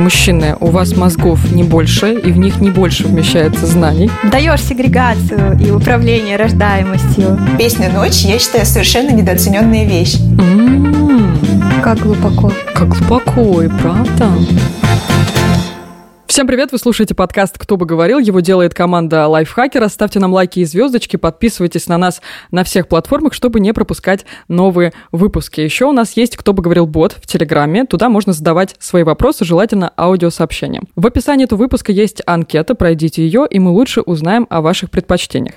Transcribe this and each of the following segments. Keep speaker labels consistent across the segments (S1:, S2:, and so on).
S1: Мужчины, у вас мозгов не больше, и в них не больше вмещается знаний.
S2: Даешь сегрегацию и управление рождаемостью.
S3: Песня «Ночь» я считаю совершенно недооцененная вещь.
S1: М-м-м.
S2: Как глубоко.
S1: Как глубоко и правда. Всем привет, вы слушаете подкаст «Кто бы говорил». Его делает команда Лайфхакера. Ставьте нам лайки и звездочки, подписывайтесь на нас на всех платформах, чтобы не пропускать новые выпуски. Еще у нас есть «Кто бы говорил» бот в Телеграме. Туда можно задавать свои вопросы, желательно аудиосообщением. В описании этого выпуска есть анкета, пройдите ее, и мы лучше узнаем о ваших предпочтениях.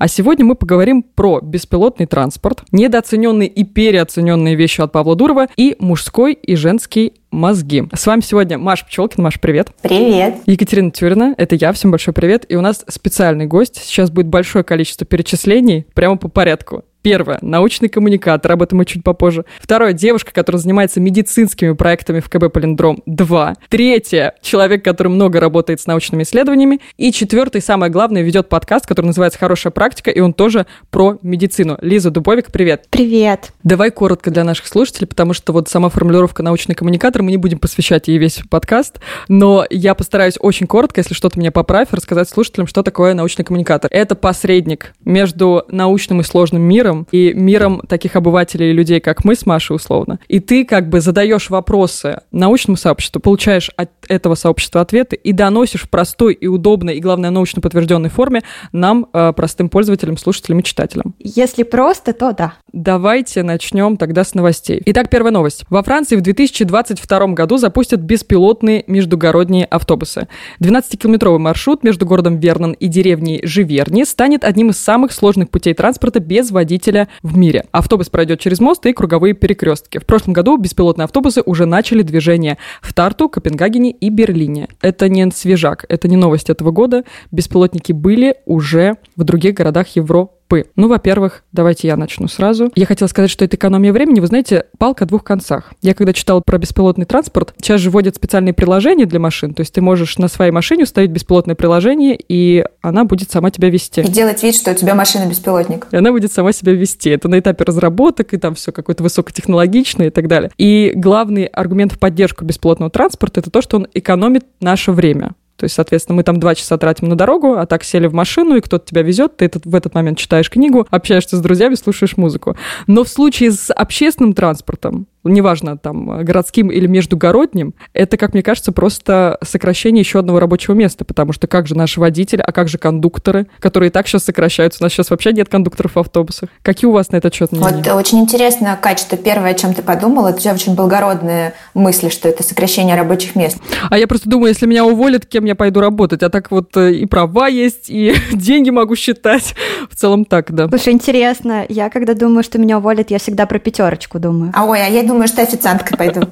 S1: А сегодня мы поговорим про беспилотный транспорт, недооцененные и переоцененные вещи от Павла Дурова и мужской и женский мозги. С вами сегодня Маша Пчелкин. Маш, привет.
S3: Привет.
S1: Екатерина Тюрина. Это я. Всем большой привет. И у нас специальный гость. Сейчас будет большое количество перечислений прямо по порядку. Первое. Научный коммуникатор, об этом мы чуть попозже. Второе. Девушка, которая занимается медицинскими проектами в КБ Полиндром. Два. Третье. Человек, который много работает с научными исследованиями. И четвертый, самое главное, ведет подкаст, который называется «Хорошая практика», и он тоже про медицину. Лиза Дубовик, привет.
S2: Привет.
S1: Давай коротко для наших слушателей, потому что вот сама формулировка «научный коммуникатор», мы не будем посвящать ей весь подкаст, но я постараюсь очень коротко, если что-то меня поправь, рассказать слушателям, что такое научный коммуникатор. Это посредник между научным и сложным миром, миром и миром таких обывателей и людей, как мы с Машей, условно. И ты как бы задаешь вопросы научному сообществу, получаешь от этого сообщества ответы и доносишь в простой и удобной, и, главное, научно подтвержденной форме нам, э, простым пользователям, слушателям и читателям.
S2: Если просто, то да.
S1: Давайте начнем тогда с новостей. Итак, первая новость. Во Франции в 2022 году запустят беспилотные междугородние автобусы. 12-километровый маршрут между городом Вернон и деревней Живерни станет одним из самых сложных путей транспорта без водителя водителя в мире. Автобус пройдет через мост и круговые перекрестки. В прошлом году беспилотные автобусы уже начали движение в Тарту, Копенгагене и Берлине. Это не свежак, это не новость этого года. Беспилотники были уже в других городах Европы П. Ну, во-первых, давайте я начну сразу. Я хотела сказать, что это экономия времени. Вы знаете, палка о двух концах. Я когда читала про беспилотный транспорт, сейчас же вводят специальные приложения для машин. То есть ты можешь на своей машине установить беспилотное приложение, и она будет сама тебя вести.
S3: И делать вид, что у тебя машина беспилотник.
S1: И она будет сама себя вести. Это на этапе разработок, и там все какое-то высокотехнологичное и так далее. И главный аргумент в поддержку беспилотного транспорта это то, что он экономит наше время. То есть, соответственно, мы там два часа тратим на дорогу, а так сели в машину, и кто-то тебя везет, ты этот, в этот момент читаешь книгу, общаешься с друзьями, слушаешь музыку. Но в случае с общественным транспортом неважно, там, городским или междугородним, это, как мне кажется, просто сокращение еще одного рабочего места, потому что как же наши водители, а как же кондукторы, которые и так сейчас сокращаются? У нас сейчас вообще нет кондукторов в автобусах. Какие у вас на этот счет
S3: мнения? Вот очень интересно, Кать, что первое, о чем ты подумала, это у тебя очень благородные мысли, что это сокращение рабочих мест.
S1: А я просто думаю, если меня уволят, кем я пойду работать? А так вот э, и права есть, и деньги могу считать. В целом так, да.
S2: Слушай, интересно, я когда думаю, что меня уволят, я всегда про пятерочку думаю.
S3: А ой, а я думаю, что официанткой пойду.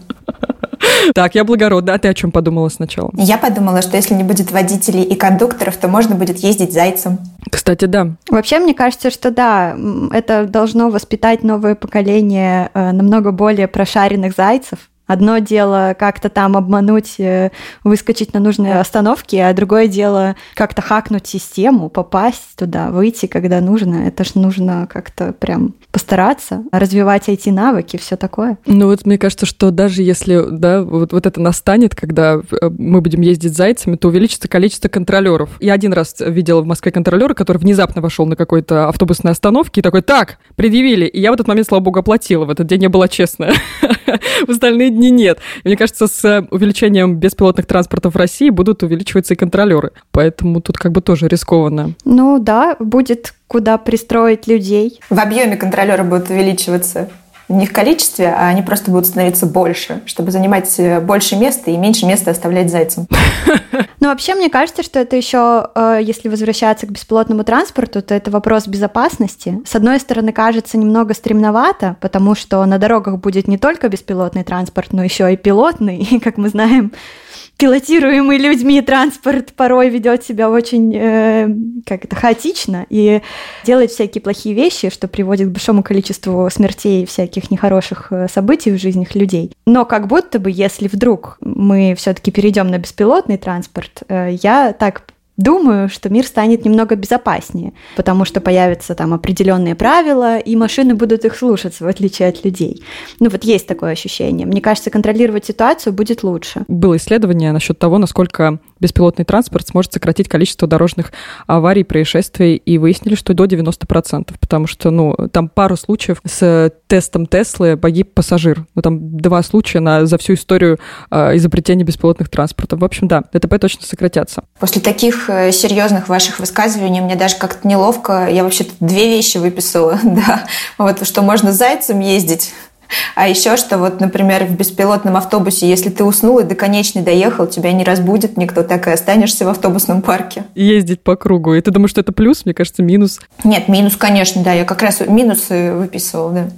S1: Так, я благородна. А ты о чем подумала сначала?
S3: Я подумала, что если не будет водителей и кондукторов, то можно будет ездить зайцем.
S1: Кстати, да.
S2: Вообще, мне кажется, что да, это должно воспитать новое поколение э, намного более прошаренных зайцев, Одно дело как-то там обмануть, э, выскочить на нужные остановки, а другое дело как-то хакнуть систему, попасть туда, выйти, когда нужно. Это ж нужно как-то прям постараться, развивать эти навыки, все такое.
S1: Ну вот мне кажется, что даже если да, вот, вот это настанет, когда э, мы будем ездить зайцами, то увеличится количество контролеров. Я один раз видела в Москве контролера, который внезапно вошел на какой-то автобусной остановке и такой, так, предъявили. И я в этот момент, слава богу, оплатила. В этот день я была честная. В остальные дни нет. И мне кажется, с э, увеличением беспилотных транспортов в России будут увеличиваться и контролеры. Поэтому тут как бы тоже рискованно.
S2: Ну да, будет куда пристроить людей.
S3: В объеме контролеры будут увеличиваться не в количестве, а они просто будут становиться больше, чтобы занимать э, больше места и меньше места оставлять зайцам.
S2: Ну, вообще, мне кажется, что это еще, э, если возвращаться к беспилотному транспорту, то это вопрос безопасности. С одной стороны, кажется немного стремновато, потому что на дорогах будет не только беспилотный транспорт, но еще и пилотный, и, как мы знаем, пилотируемый людьми транспорт порой ведет себя очень э, как это хаотично и делает всякие плохие вещи, что приводит к большому количеству смертей и всяких нехороших э, событий в жизнях людей. Но как будто бы, если вдруг мы все-таки перейдем на беспилотный транспорт, э, я так думаю, что мир станет немного безопаснее, потому что появятся там определенные правила, и машины будут их слушаться, в отличие от людей. Ну вот есть такое ощущение. Мне кажется, контролировать ситуацию будет лучше.
S1: Было исследование насчет того, насколько беспилотный транспорт сможет сократить количество дорожных аварий, происшествий, и выяснили, что до 90%, потому что, ну, там пару случаев с тестом Теслы погиб пассажир. Ну, там два случая на, за всю историю э, изобретения беспилотных транспортов. В общем, да, ДТП точно сократятся.
S3: После таких серьезных ваших высказываний мне даже как-то неловко. Я вообще-то две вещи выписала, да. Вот, что можно зайцем ездить, а еще что вот, например, в беспилотном автобусе, если ты уснул и до конечной доехал, тебя не разбудит никто, так и останешься в автобусном парке.
S1: Ездить по кругу. И ты думаешь, что это плюс? Мне кажется, минус.
S3: Нет, минус, конечно, да. Я как раз минусы выписывал, да.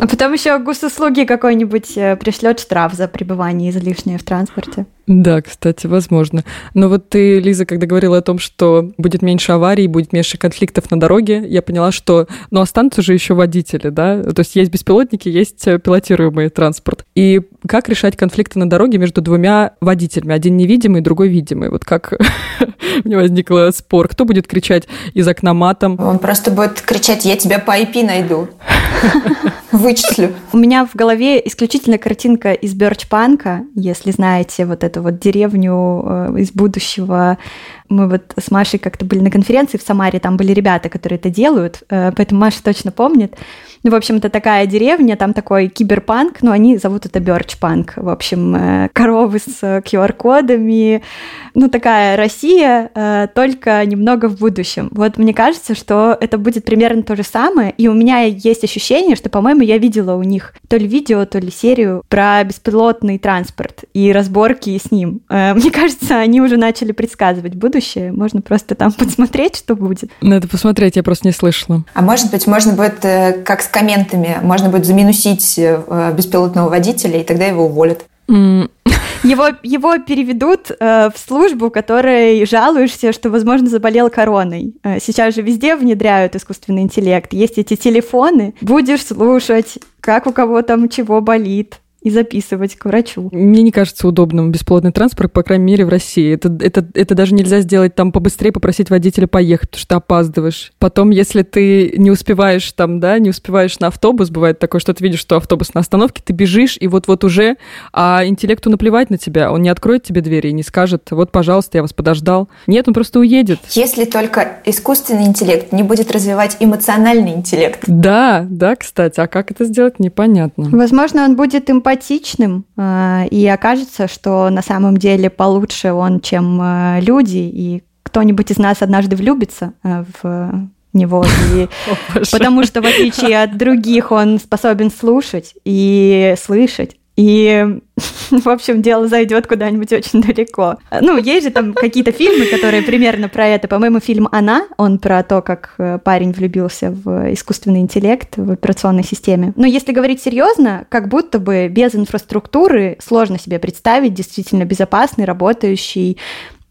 S2: А потом еще госуслуги какой-нибудь э, пришлет штраф за пребывание излишнее в транспорте.
S1: Да, кстати, возможно. Но вот ты, Лиза, когда говорила о том, что будет меньше аварий, будет меньше конфликтов на дороге, я поняла, что, ну, останутся же еще водители, да? То есть есть беспилотники, есть э, пилотируемый транспорт. И как решать конфликты на дороге между двумя водителями? Один невидимый, другой видимый. Вот как у него возник спор. Кто будет кричать из окна матом?
S3: Он просто будет кричать, я тебя по IP найду. Вычислю.
S2: У меня в голове исключительно картинка из Бёрчпанка, если знаете вот эту вот деревню э, из будущего. Мы вот с Машей как-то были на конференции в Самаре, там были ребята, которые это делают, э, поэтому Маша точно помнит. Ну, в общем, это такая деревня, там такой киберпанк, но они зовут это Бёрчпанк. В общем, э, коровы с QR-кодами. Ну, такая Россия, только немного в будущем. Вот мне кажется, что это будет примерно то же самое, и у меня есть ощущение, что, по-моему, я видела у них то ли видео, то ли серию про беспилотный транспорт и разборки с ним. Э, мне кажется, они уже начали предсказывать будущее. Можно просто там подсмотреть, что будет.
S1: Надо посмотреть, я просто не слышала.
S3: А может быть, можно будет, э, как с комментами, можно будет заминусить э, беспилотного водителя, и тогда его уволят.
S2: Его, его переведут э, в службу, которой жалуешься, что, возможно, заболел короной. Э, сейчас же везде внедряют искусственный интеллект. Есть эти телефоны. Будешь слушать, как у кого там чего болит и записывать к врачу.
S1: Мне не кажется удобным бесплатный транспорт, по крайней мере, в России. Это, это, это даже нельзя сделать там побыстрее, попросить водителя поехать, потому что ты опаздываешь. Потом, если ты не успеваешь там, да, не успеваешь на автобус, бывает такое, что ты видишь, что автобус на остановке, ты бежишь, и вот-вот уже, а интеллекту наплевать на тебя, он не откроет тебе двери и не скажет, вот, пожалуйста, я вас подождал. Нет, он просто уедет.
S3: Если только искусственный интеллект не будет развивать эмоциональный интеллект.
S1: Да, да, кстати, а как это сделать, непонятно.
S2: Возможно, он будет эмпатичным симпатичным, э, и окажется, что на самом деле получше он, чем э, люди, и кто-нибудь из нас однажды влюбится э, в него, и потому что в отличие от других он способен слушать и слышать, и, в общем, дело зайдет куда-нибудь очень далеко. Ну, есть же там какие-то фильмы, которые примерно про это. По-моему, фильм «Она», он про то, как э, парень влюбился в искусственный интеллект в операционной системе. Но если говорить серьезно, как будто бы без инфраструктуры сложно себе представить действительно безопасный, работающий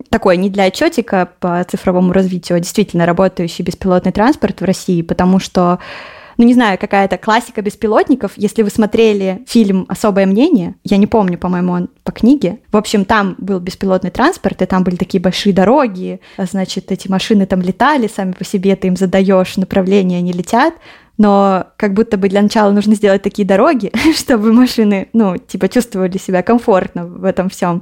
S2: такой не для отчетика по цифровому развитию, а действительно работающий беспилотный транспорт в России, потому что ну, не знаю, какая-то классика беспилотников. Если вы смотрели фильм «Особое мнение», я не помню, по-моему, он по книге. В общем, там был беспилотный транспорт, и там были такие большие дороги, значит, эти машины там летали сами по себе, ты им задаешь направление, они летят но как будто бы для начала нужно сделать такие дороги, чтобы машины, ну, типа, чувствовали себя комфортно в этом всем.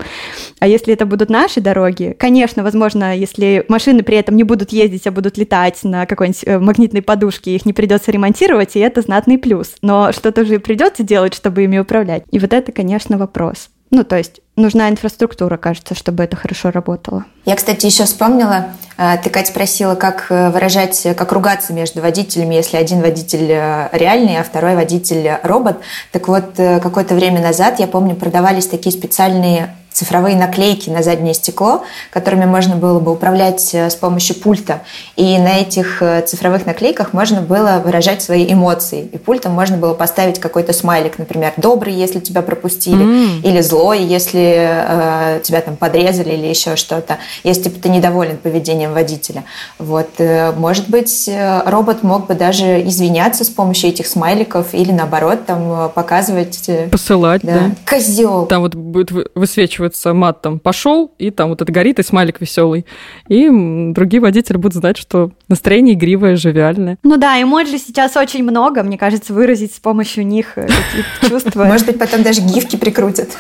S2: А если это будут наши дороги, конечно, возможно, если машины при этом не будут ездить, а будут летать на какой-нибудь э, магнитной подушке, их не придется ремонтировать, и это знатный плюс. Но что-то же придется делать, чтобы ими управлять. И вот это, конечно, вопрос. Ну, то есть нужна инфраструктура, кажется, чтобы это хорошо работало.
S3: Я, кстати, еще вспомнила, э, ты, Катя, спросила, как э, выражать, как ругаться между водителями, если один водитель э, реальный, а второй водитель робот. Так вот, какое-то время назад, я помню, продавались такие специальные цифровые наклейки на заднее стекло, которыми можно было бы управлять э, с помощью пульта. И на этих э, цифровых наклейках можно было выражать свои эмоции. И пультом можно было поставить какой-то смайлик, например, добрый, если тебя пропустили, mm. или злой, если э, тебя там подрезали или еще что-то, если типа, ты недоволен поведением водителя. Вот, э, может быть, робот мог бы даже извиняться с помощью этих смайликов или наоборот там показывать...
S1: Посылать, да. да.
S3: Козел.
S1: Там вот будет высвечивать заканчивается матом «пошел», и там вот это горит, и смайлик веселый. И другие водители будут знать, что настроение игривое, живиальное.
S2: Ну да, эмоджи сейчас очень много, мне кажется, выразить с помощью них какие-то чувства.
S3: Может быть, потом даже гифки прикрутят.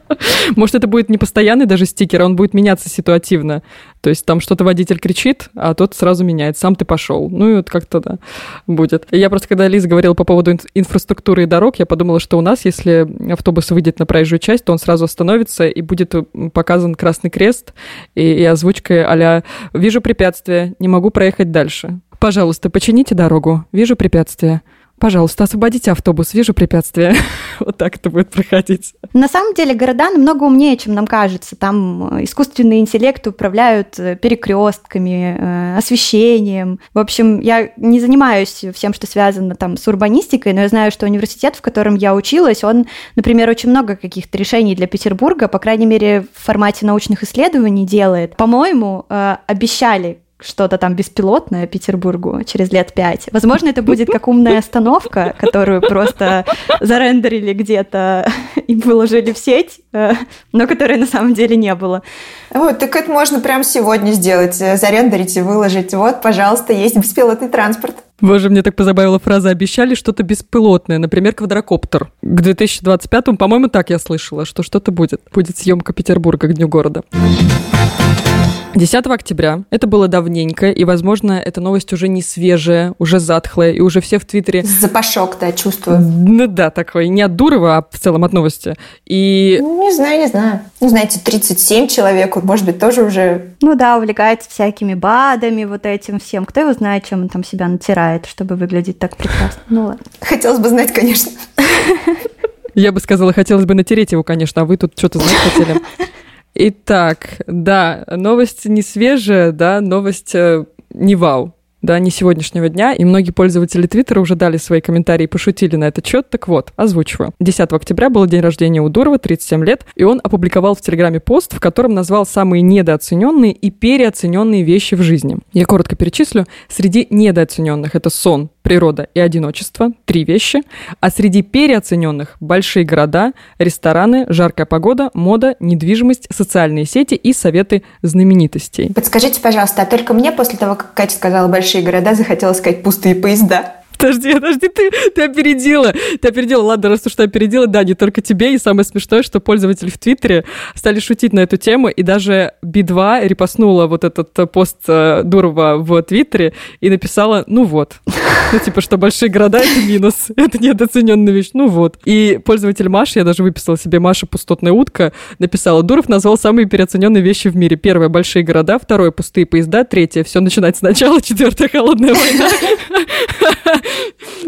S1: Может, это будет не постоянный даже стикер, а он будет меняться ситуативно. То есть там что-то водитель кричит, а тот сразу меняет. Сам ты пошел. Ну и вот как-то да, будет. Я просто, когда Лиза говорила по поводу инфраструктуры и дорог, я подумала, что у нас, если автобус выйдет на проезжую часть, то он сразу остановится и будет показан красный крест и, и озвучкой а «Вижу препятствие, не могу проехать дальше». Пожалуйста, почините дорогу. Вижу препятствие. Пожалуйста, освободите автобус, вижу препятствия. вот так это будет проходить.
S2: На самом деле города намного умнее, чем нам кажется. Там э, искусственный интеллект управляют э, перекрестками, э, освещением. В общем, я не занимаюсь всем, что связано там с урбанистикой, но я знаю, что университет, в котором я училась, он, например, очень много каких-то решений для Петербурга, по крайней мере, в формате научных исследований делает. По-моему, обещали что-то там беспилотное Петербургу через лет пять. Возможно, это будет как умная остановка, которую просто зарендерили где-то и выложили в сеть, э, но которой на самом деле не было.
S3: Вот, так это можно прямо сегодня сделать, э, зарендерить и выложить. Вот, пожалуйста, есть беспилотный транспорт.
S1: Боже, мне так позабавила фраза «обещали что-то беспилотное», например, квадрокоптер. К 2025-му, по-моему, так я слышала, что что-то будет. Будет съемка Петербурга к Дню города. 10 октября. Это было давненько, и, возможно, эта новость уже не свежая, уже затхлая, и уже все в Твиттере...
S3: Запашок, да, чувствую.
S1: Ну да, такой. Не от Дурова, а в целом от новости. И...
S3: Ну, не знаю, не знаю. Ну, знаете, 37 человек, может быть, тоже уже...
S2: Ну да, увлекается всякими БАДами, вот этим всем. Кто его знает, чем он там себя натирает, чтобы выглядеть так прекрасно. Ну ладно.
S3: Хотелось бы знать, конечно.
S1: Я бы сказала, хотелось бы натереть его, конечно, а вы тут что-то знать хотели. Итак, да, новость не свежая, да, новость э, не вау да, не сегодняшнего дня, и многие пользователи Твиттера уже дали свои комментарии пошутили на этот счет. Так вот, озвучиваю. 10 октября был день рождения у Дурова, 37 лет, и он опубликовал в Телеграме пост, в котором назвал самые недооцененные и переоцененные вещи в жизни. Я коротко перечислю. Среди недооцененных это сон, природа и одиночество, три вещи, а среди переоцененных большие города, рестораны, жаркая погода, мода, недвижимость, социальные сети и советы знаменитостей.
S3: Подскажите, пожалуйста, а только мне после того, как Катя сказала большие города, захотелось сказать пустые поезда?
S1: Подожди, подожди, ты, ты опередила. Ты опередила. Ладно, раз уж ты опередила, да, не только тебе. И самое смешное, что пользователи в Твиттере стали шутить на эту тему, и даже Би-2 репостнула вот этот э, пост э, Дурова в Твиттере и написала, ну вот. Ну, типа, что большие города — это минус. Это недооцененная вещь. Ну вот. И пользователь Маша, я даже выписала себе Маша пустотная утка, написала, Дуров назвал самые переоцененные вещи в мире. Первое — большие города, второе — пустые поезда, третье — все начинать сначала, четвертое — холодная война.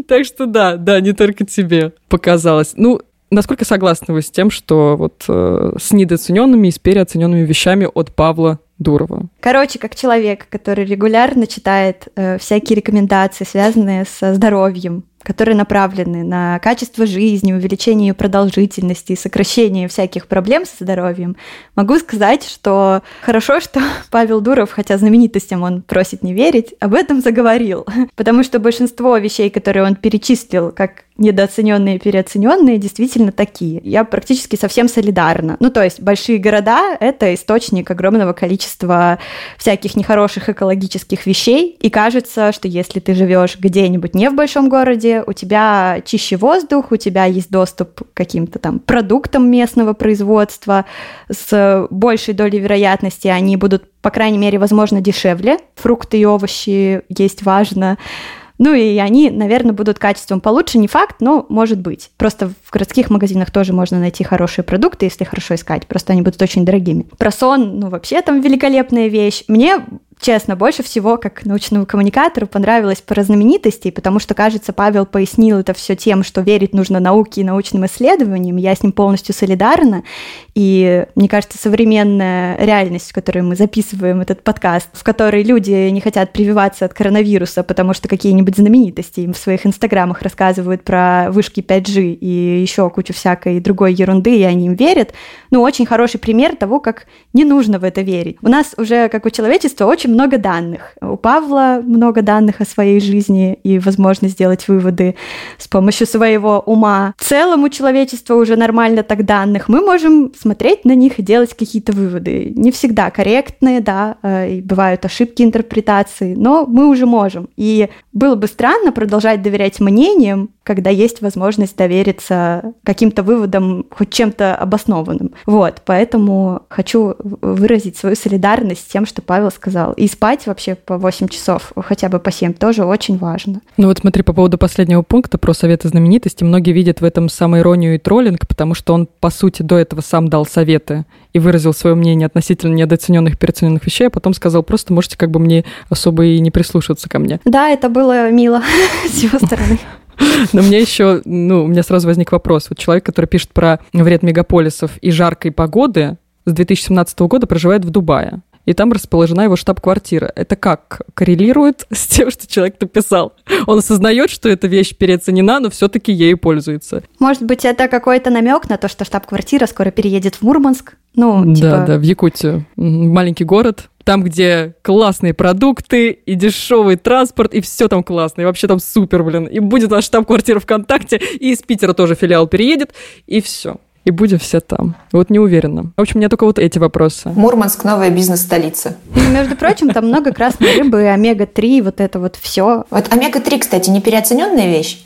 S1: Так что да, да, не только тебе показалось. Ну, насколько согласны вы с тем, что вот э, с недооцененными и с переоцененными вещами от Павла Дурова?
S2: Короче, как человек, который регулярно читает э, всякие рекомендации, связанные со здоровьем, которые направлены на качество жизни, увеличение ее продолжительности и сокращение всяких проблем со здоровьем, могу сказать, что хорошо, что Павел Дуров, хотя знаменитостям он просит не верить, об этом заговорил. Потому что большинство вещей, которые он перечислил как недооцененные и переоцененные, действительно такие. Я практически совсем солидарна. Ну, то есть большие города — это источник огромного количества всяких нехороших экологических вещей, и кажется, что если ты живешь где-нибудь не в большом городе, у тебя чище воздух, у тебя есть доступ к каким-то там продуктам местного производства, с большей долей вероятности они будут, по крайней мере, возможно, дешевле. Фрукты и овощи есть важно. Ну и они, наверное, будут качеством получше, не факт, но может быть. Просто в городских магазинах тоже можно найти хорошие продукты, если хорошо искать, просто они будут очень дорогими. Про сон, ну вообще там великолепная вещь. Мне честно, больше всего, как научному коммуникатору, понравилось про знаменитостей, потому что, кажется, Павел пояснил это все тем, что верить нужно науке и научным исследованиям. Я с ним полностью солидарна. И, мне кажется, современная реальность, в которой мы записываем этот подкаст, в которой люди не хотят прививаться от коронавируса, потому что какие-нибудь знаменитости им в своих инстаграмах рассказывают про вышки 5G и еще кучу всякой другой ерунды, и они им верят, ну, очень хороший пример того, как не нужно в это верить. У нас уже, как у человечества, очень много данных. У Павла много данных о своей жизни и возможность сделать выводы с помощью своего ума. В целом у человечества уже нормально так данных. Мы можем смотреть на них и делать какие-то выводы. Не всегда корректные, да, э, и бывают ошибки интерпретации, но мы уже можем. И было бы странно продолжать доверять мнениям, когда есть возможность довериться каким-то выводам, хоть чем-то обоснованным. Вот, поэтому хочу выразить свою солидарность с тем, что Павел сказал. Спать вообще по 8 часов, хотя бы по 7, тоже очень важно.
S1: Ну вот смотри, по поводу последнего пункта про советы знаменитости, многие видят в этом самоиронию и троллинг, потому что он, по сути, до этого сам дал советы и выразил свое мнение относительно недооцененных, переоцененных вещей, а потом сказал, просто можете как бы мне особо и не прислушиваться ко мне.
S2: Да, это было мило с его стороны.
S1: Но мне еще, ну, у меня сразу возник вопрос. Вот человек, который пишет про вред мегаполисов и жаркой погоды, с 2017 года проживает в Дубае. И там расположена его штаб-квартира. Это как коррелирует с тем, что человек написал? Он осознает, что эта вещь переоценена, но все-таки ею пользуется.
S2: Может быть, это какой-то намек на то, что штаб-квартира скоро переедет в Мурманск?
S1: Ну, типа... Да, да, в Якутию. Маленький город, там, где классные продукты и дешевый транспорт, и все там классно, и вообще там супер, блин. И будет наш штаб-квартира ВКонтакте, и из Питера тоже филиал переедет, и все. И будем все там. Вот не уверена. В общем, у меня только вот эти вопросы.
S3: Мурманск – новая бизнес-столица.
S2: Ну, между прочим, там много красной рыбы, омега-3, вот это вот все.
S3: Вот омега-3, кстати, не переоцененная вещь?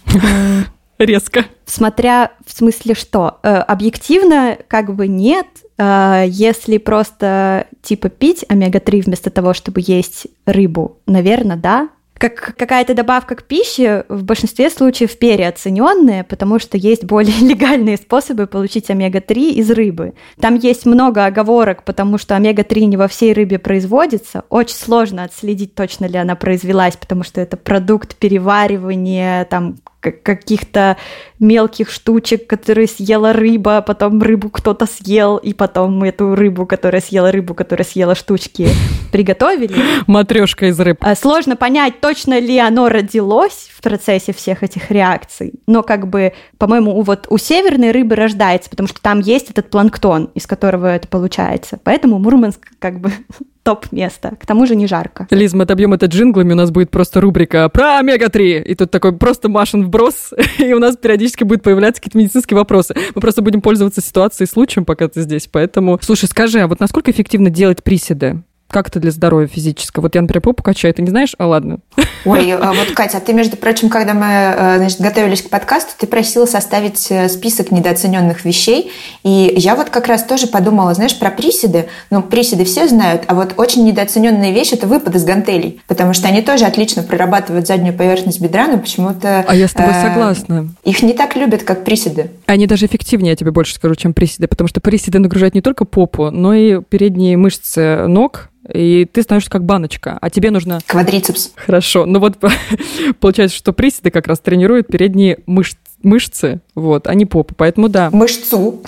S1: Резко.
S2: Смотря в смысле что? Э, объективно как бы нет, э, если просто типа пить омега-3 вместо того, чтобы есть рыбу, наверное, да, как какая-то добавка к пище в большинстве случаев переоцененная, потому что есть более легальные способы получить омега-3 из рыбы. Там есть много оговорок, потому что омега-3 не во всей рыбе производится. Очень сложно отследить, точно ли она произвелась, потому что это продукт переваривания, там каких-то мелких штучек, которые съела рыба, потом рыбу кто-то съел, и потом эту рыбу, которая съела рыбу, которая съела штучки, приготовили.
S1: Матрешка из рыб.
S2: А, сложно понять, точно ли оно родилось в процессе всех этих реакций, но как бы, по-моему, вот у северной рыбы рождается, потому что там есть этот планктон, из которого это получается. Поэтому Мурманск как бы топ-место. К тому же не жарко.
S1: Лиз, мы отобьем это джинглами, у нас будет просто рубрика про омега-3. И тут такой просто Машин вброс, и у нас периодически будет появляться какие-то медицинские вопросы. Мы просто будем пользоваться ситуацией, случаем, пока ты здесь. Поэтому, слушай, скажи, а вот насколько эффективно делать приседы? Как это для здоровья физического? Вот я, например, попу качаю, ты не знаешь? А ладно.
S3: Ой, а вот, Катя, а ты, между прочим, когда мы э, значит, готовились к подкасту, ты просила составить э, список недооцененных вещей. И я вот как раз тоже подумала, знаешь, про приседы. Ну, приседы все знают, а вот очень недооцененная вещь – это выпад из гантелей. Потому что они тоже отлично прорабатывают заднюю поверхность бедра, но почему-то...
S1: А я с тобой э, согласна.
S3: Их не так любят, как приседы.
S1: Они даже эффективнее, я тебе больше скажу, чем приседы. Потому что приседы нагружают не только попу, но и передние мышцы ног, и ты становишься как баночка, а тебе нужно...
S3: Квадрицепс.
S1: Хорошо. Ну вот получается, что приседы как раз тренируют передние мыш... мышцы, вот, а не попу. Поэтому да.
S3: Мышцу.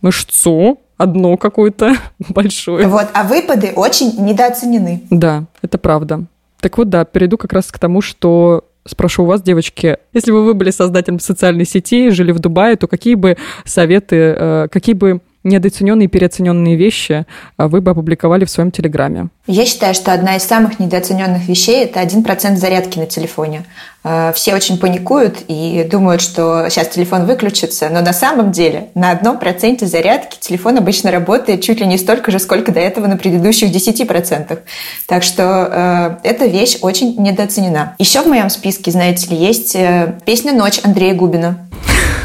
S1: Мышцу одно какое-то большое.
S3: Вот, а выпады очень недооценены.
S1: Да, это правда. Так вот, да, перейду как раз к тому, что спрошу у вас, девочки, если бы вы были создателем социальной сети, жили в Дубае, то какие бы советы, э, какие бы недооцененные и переоцененные вещи а, вы бы опубликовали в своем Телеграме?
S3: Я считаю, что одна из самых недооцененных вещей – это 1% зарядки на телефоне. А, все очень паникуют и думают, что сейчас телефон выключится, но на самом деле на одном проценте зарядки телефон обычно работает чуть ли не столько же, сколько до этого на предыдущих 10%. Так что э, эта вещь очень недооценена. Еще в моем списке, знаете ли, есть э, песня «Ночь» Андрея Губина.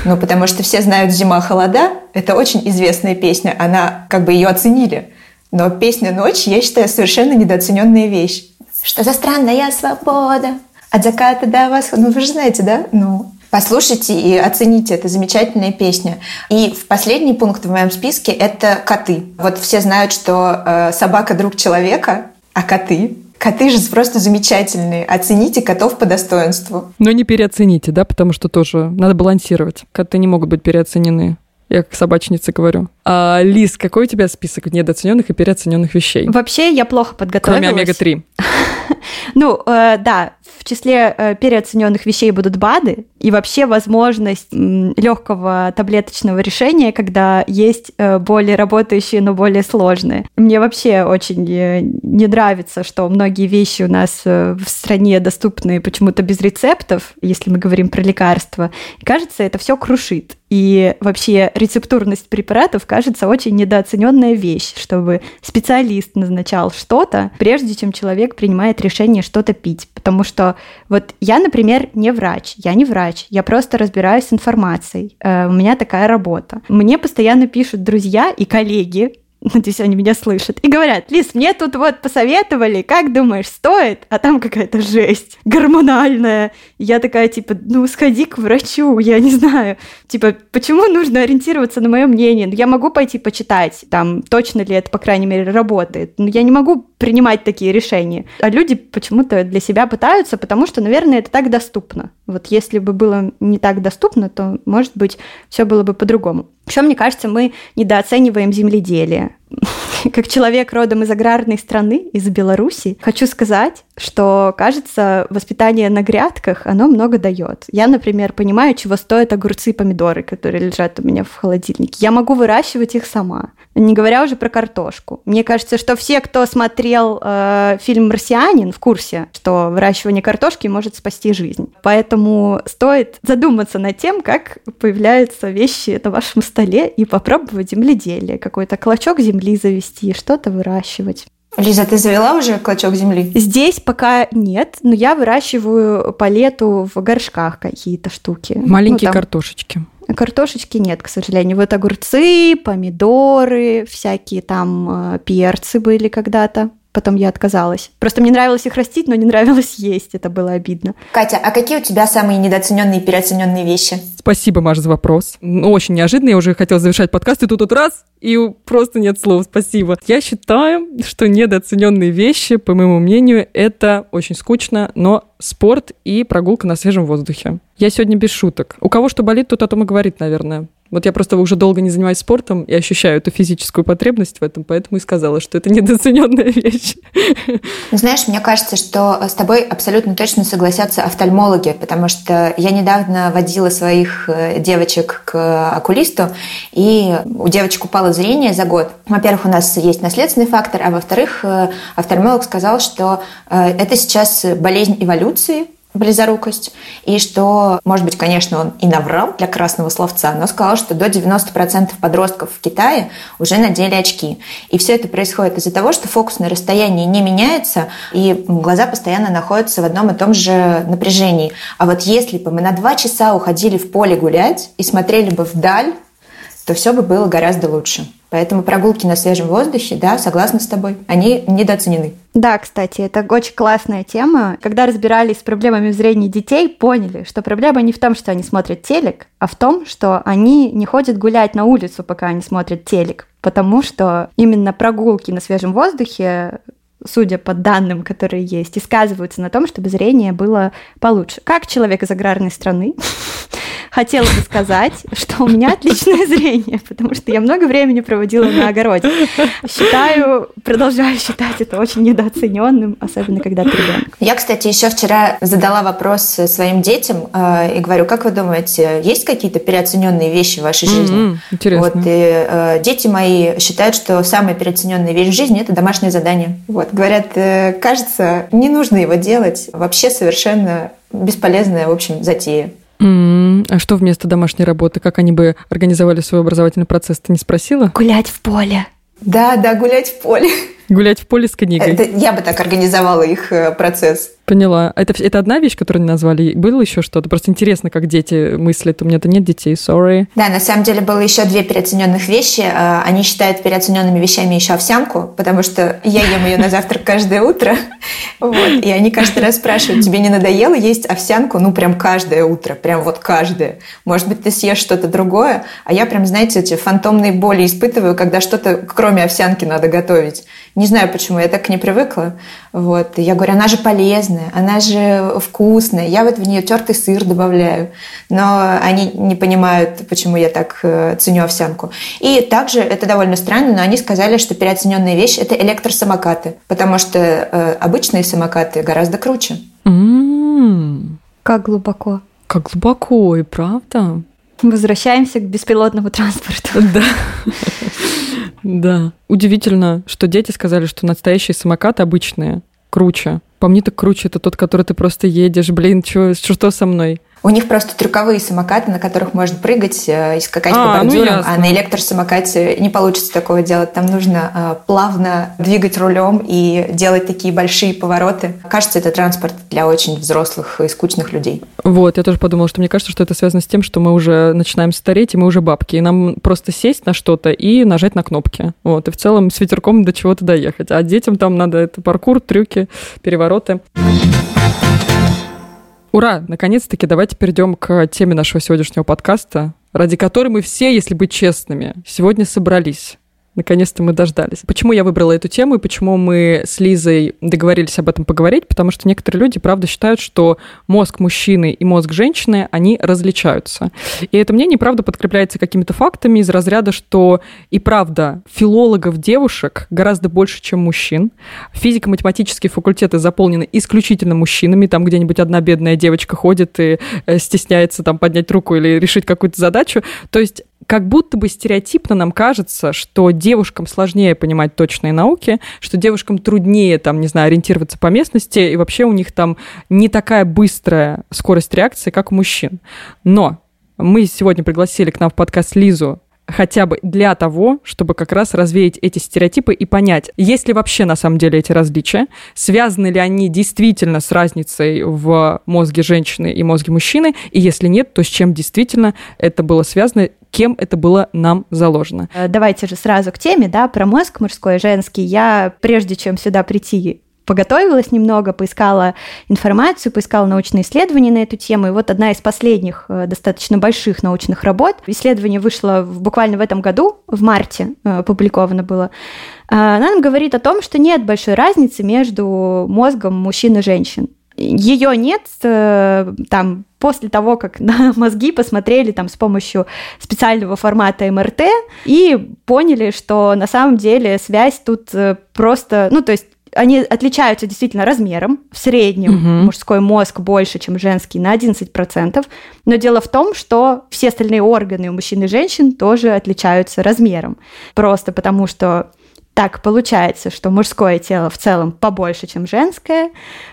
S3: Ну, потому что все знают «Зима, холода». Это очень известная песня. Она, как бы ее оценили. Но песня «Ночь», я считаю, совершенно недооцененная вещь. Что за странная свобода от заката до восхода. Ну, вы же знаете, да? Ну, Послушайте и оцените, это замечательная песня. И в последний пункт в моем списке – это коты. Вот все знают, что э, собака – друг человека, а коты Коты же просто замечательные. Оцените котов по достоинству.
S1: Но не переоцените, да, потому что тоже надо балансировать. Коты не могут быть переоценены. Я как собачница говорю. А, Лиз, какой у тебя список недооцененных и переоцененных вещей?
S2: Вообще я плохо подготовилась.
S1: Кроме омега-3.
S2: Ну, э, да, в числе э, переоцененных вещей будут БАДы и вообще возможность легкого таблеточного решения, когда есть э, более работающие, но более сложные. Мне вообще очень не нравится, что многие вещи у нас в стране доступны почему-то без рецептов, если мы говорим про лекарства. И кажется, это все крушит. И вообще рецептурность препаратов кажется очень недооцененная вещь, чтобы специалист назначал что-то, прежде чем человек принимает решение что-то пить. Потому что вот я, например, не врач, я не врач, я просто разбираюсь с информацией. Э, у меня такая работа. Мне постоянно пишут друзья и коллеги, надеюсь, они меня слышат, и говорят, Лиз, мне тут вот посоветовали, как думаешь, стоит? А там какая-то жесть гормональная. Я такая, типа, ну, сходи к врачу, я не знаю. Типа, почему нужно ориентироваться на мое мнение? Ну, я могу пойти почитать, там, точно ли это, по крайней мере, работает. Но я не могу принимать такие решения. А люди почему-то для себя пытаются, потому что, наверное, это так доступно. Вот если бы было не так доступно, то, может быть, все было бы по-другому. Еще, мне кажется, мы недооцениваем земледелие. Как человек родом из аграрной страны, из Беларуси, хочу сказать, что, кажется, воспитание на грядках, оно много дает. Я, например, понимаю, чего стоят огурцы и помидоры, которые лежат у меня в холодильнике. Я могу выращивать их сама, не говоря уже про картошку. Мне кажется, что все, кто смотрел э, фильм «Марсианин», в курсе, что выращивание картошки может спасти жизнь. Поэтому стоит задуматься над тем, как появляются вещи на вашем столе и попробовать земледелие, какой-то клочок земли завести, что-то выращивать.
S3: Лиза, ты завела уже клочок земли?
S2: Здесь пока нет, но я выращиваю по лету в горшках какие-то штуки.
S1: Маленькие ну, там... картошечки.
S2: Картошечки нет, к сожалению. Вот огурцы, помидоры, всякие там э, перцы были когда-то потом я отказалась. Просто мне нравилось их растить, но не нравилось есть, это было обидно.
S3: Катя, а какие у тебя самые недооцененные и переоцененные вещи?
S1: Спасибо, Маша, за вопрос. Ну, очень неожиданно, я уже хотела завершать подкаст, и тут вот раз, и просто нет слов, спасибо. Я считаю, что недооцененные вещи, по моему мнению, это очень скучно, но спорт и прогулка на свежем воздухе. Я сегодня без шуток. У кого что болит, тот о том и говорит, наверное. Вот я просто уже долго не занимаюсь спортом и ощущаю эту физическую потребность в этом, поэтому и сказала, что это недооцененная вещь.
S3: Ну, знаешь, мне кажется, что с тобой абсолютно точно согласятся офтальмологи, потому что я недавно водила своих э, девочек к окулисту, и у девочек упало зрение за год. Во-первых, у нас есть наследственный фактор, а во-вторых, э, офтальмолог сказал, что э, это сейчас болезнь эволюции, близорукость, и что, может быть, конечно, он и наврал для красного словца, но сказал, что до 90% подростков в Китае уже надели очки. И все это происходит из-за того, что фокус на расстоянии не меняется, и глаза постоянно находятся в одном и том же напряжении. А вот если бы мы на два часа уходили в поле гулять и смотрели бы вдаль, то все бы было гораздо лучше. Поэтому прогулки на свежем воздухе, да, согласна с тобой, они недооценены.
S2: Да, кстати, это очень классная тема. Когда разбирались с проблемами зрения детей, поняли, что проблема не в том, что они смотрят телек, а в том, что они не ходят гулять на улицу, пока они смотрят телек. Потому что именно прогулки на свежем воздухе судя по данным, которые есть, и сказываются на том, чтобы зрение было получше. Как человек из аграрной страны, хотела бы сказать, что у меня отличное зрение, потому что я много времени проводила на огороде. Считаю, продолжаю считать это очень недооцененным, особенно когда ты ребенок.
S3: Я, кстати, еще вчера задала вопрос своим детям э, и говорю, как вы думаете, есть какие-то переоцененные вещи в вашей жизни? Mm-hmm,
S1: интересно.
S3: Вот, и э, дети мои считают, что самая переоцененная вещь в жизни – это домашнее задание. Вот, говорят, э, кажется, не нужно его делать, вообще совершенно бесполезная, в общем, затея.
S1: Mm, а что вместо домашней работы? Как они бы организовали свой образовательный процесс? Ты не спросила?
S2: Гулять в поле.
S3: Да, да, гулять в поле.
S1: Гулять в поле с книгой.
S3: Это, я бы так организовала их э, процесс.
S1: Поняла. Это, это одна вещь, которую не назвали? Было еще что-то? Просто интересно, как дети мыслят. У меня-то нет детей, sorry.
S3: Да, на самом деле было еще две переоцененных вещи. Э, они считают переоцененными вещами еще овсянку, потому что я ем ее на завтрак каждое утро. Вот. И они каждый раз спрашивают, тебе не надоело есть овсянку? Ну, прям каждое утро, прям вот каждое. Может быть, ты съешь что-то другое? А я прям, знаете, эти фантомные боли испытываю, когда что-то, кроме овсянки, надо готовить Не знаю почему, я так к ней привыкла. Вот. И я говорю, она же полезная, она же вкусная. Я вот в нее тертый сыр добавляю. Но они не понимают, почему я так э, ценю овсянку. И также, это довольно странно, но они сказали, что переоцененная вещь – это электросамокаты. Потому что э, обычные самокаты гораздо круче.
S1: М,
S2: Как глубоко.
S1: Как глубоко, и правда.
S2: Возвращаемся к беспилотному транспорту.
S1: Да. Да. Удивительно, что дети сказали, что настоящие самокаты обычные круче. По мне так круче это тот, который ты просто едешь. Блин, чё, что со мной?
S3: У них просто трюковые самокаты, на которых можно прыгать э, и скакать
S1: А,
S3: по
S1: ну
S3: бордюрам,
S1: ясно.
S3: а на электросамокате не получится такого делать. Там нужно э, плавно двигать рулем и делать такие большие повороты. Кажется, это транспорт для очень взрослых и скучных людей.
S1: Вот, я тоже подумала, что мне кажется, что это связано с тем, что мы уже начинаем стареть, и мы уже бабки, и нам просто сесть на что-то и нажать на кнопки. Вот, и в целом с ветерком до чего-то доехать. А детям там надо это паркур, трюки, перевороты. Ура! Наконец-таки давайте перейдем к теме нашего сегодняшнего подкаста, ради которой мы все, если быть честными, сегодня собрались. Наконец-то мы дождались. Почему я выбрала эту тему и почему мы с Лизой договорились об этом поговорить? Потому что некоторые люди, правда, считают, что мозг мужчины и мозг женщины, они различаются. И это мнение, правда, подкрепляется какими-то фактами из разряда, что и правда филологов девушек гораздо больше, чем мужчин. Физико-математические факультеты заполнены исключительно мужчинами. Там где-нибудь одна бедная девочка ходит и э, стесняется там поднять руку или решить какую-то задачу. То есть как будто бы стереотипно нам кажется, что девушкам сложнее понимать точные науки, что девушкам труднее, там, не знаю, ориентироваться по местности, и вообще у них там не такая быстрая скорость реакции, как у мужчин. Но мы сегодня пригласили к нам в подкаст Лизу хотя бы для того, чтобы как раз развеять эти стереотипы и понять, есть ли вообще на самом деле эти различия, связаны ли они действительно с разницей в мозге женщины и мозге мужчины, и если нет, то с чем действительно это было связано, кем это было нам заложено.
S2: Э, Давайте же сразу к теме, да, про мозг мужской и женский. Я, прежде чем сюда прийти, поготовилась немного, поискала информацию, поискала научные исследования на эту тему. И вот одна из последних э, достаточно больших научных работ. Исследование вышло буквально в этом году, в марте э, опубликовано было. Э, Она нам говорит о том, что нет большой разницы между мозгом мужчин и женщин. Ее нет э, там после того, как на мозги посмотрели там с помощью специального формата МРТ и поняли, что на самом деле связь тут просто, ну то есть они отличаются действительно размером. В среднем
S1: Мгм.
S2: мужской мозг больше, чем женский, на 11%. Но дело в том, что все остальные органы у мужчин и женщин тоже отличаются размером. Просто потому что так получается, что мужское тело в целом побольше, чем женское.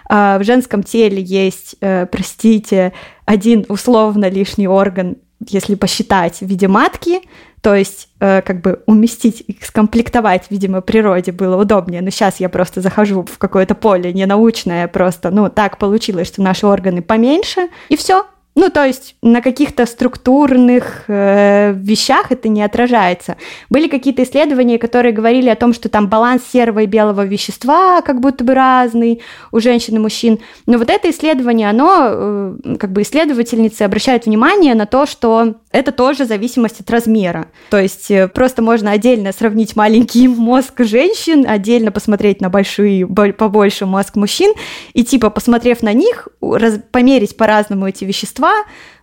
S2: А В женском теле есть, э, простите, один условно лишний орган, если посчитать, в виде матки, то есть э, как бы уместить и скомплектовать, видимо, природе было удобнее. Но сейчас я просто захожу в какое-то поле ненаучное, просто, ну, так получилось, что наши органы поменьше, и все. Ну, то есть на каких-то структурных э, вещах это не отражается. Были какие-то исследования, которые говорили о том, что там баланс серого и белого вещества как будто бы разный у женщин и мужчин. Но вот это исследование, оно, э, как бы исследовательницы обращают внимание на то, что это тоже зависимость от размера. То есть э, просто можно отдельно сравнить маленький мозг женщин, отдельно посмотреть на большие, бо- побольше мозг мужчин, и типа, посмотрев на них, раз- померить по-разному эти вещества,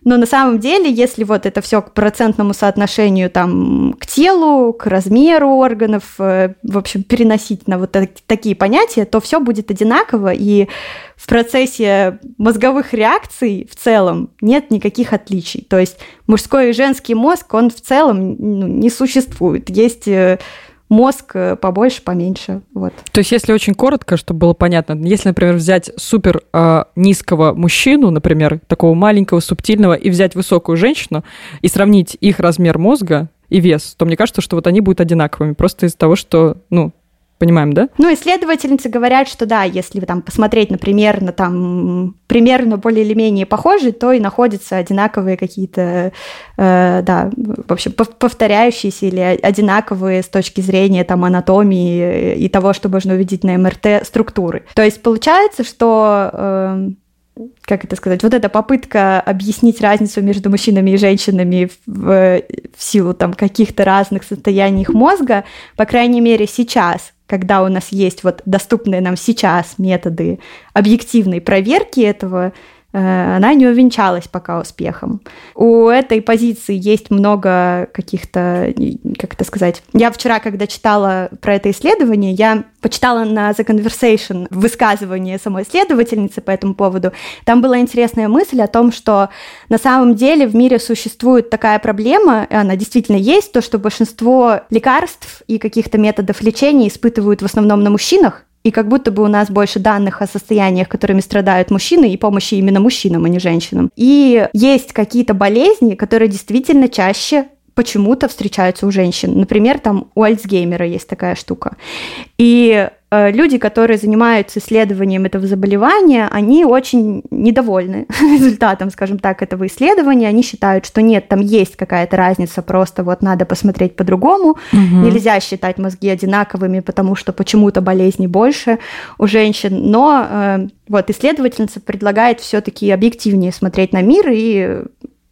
S2: но на самом деле, если вот это все к процентному соотношению там к телу, к размеру органов, э, в общем, переносить на вот так- такие понятия, то все будет одинаково, и в процессе мозговых реакций в целом нет никаких отличий. То есть мужской и женский мозг, он в целом ну, не существует. Есть э, мозг э, побольше, поменьше. Вот.
S1: То есть, если очень коротко, чтобы было понятно, если, например, взять супер э, низкого мужчину, например, такого маленького, субтильного, и взять высокую женщину, и сравнить их размер мозга и вес, то мне кажется, что вот они будут одинаковыми, просто из-за того, что, ну, понимаем, да?
S2: Ну, исследовательницы говорят, что да, если там посмотреть, например, на там примерно более или менее похожие, то и находятся одинаковые какие-то, э, да, в общем, пов- повторяющиеся или одинаковые с точки зрения там анатомии и того, что можно увидеть на МРТ структуры. То есть получается, что э, как это сказать, вот эта попытка объяснить разницу между мужчинами и женщинами в, в силу там каких-то разных состояний их мозга, по крайней мере сейчас, когда у нас есть вот доступные нам сейчас методы объективной проверки этого, она не увенчалась пока успехом. У этой позиции есть много каких-то, как это сказать... Я вчера, когда читала про это исследование, я почитала на The Conversation высказывание самой исследовательницы по этому поводу. Там была интересная мысль о том, что на самом деле в мире существует такая проблема, и она действительно есть, то, что большинство лекарств и каких-то методов лечения испытывают в основном на мужчинах, и как будто бы у нас больше данных о состояниях, которыми страдают мужчины, и помощи именно мужчинам, а не женщинам. И есть какие-то болезни, которые действительно чаще почему-то встречаются у женщин. Например, там у Альцгеймера есть такая штука. И люди, которые занимаются исследованием этого заболевания, они очень недовольны результатом, скажем так, этого исследования. Они считают, что нет, там есть какая-то разница, просто вот надо посмотреть по-другому. Угу. Нельзя считать мозги одинаковыми, потому что почему-то болезней больше у женщин. Но э, вот исследовательница предлагает все-таки объективнее смотреть на мир и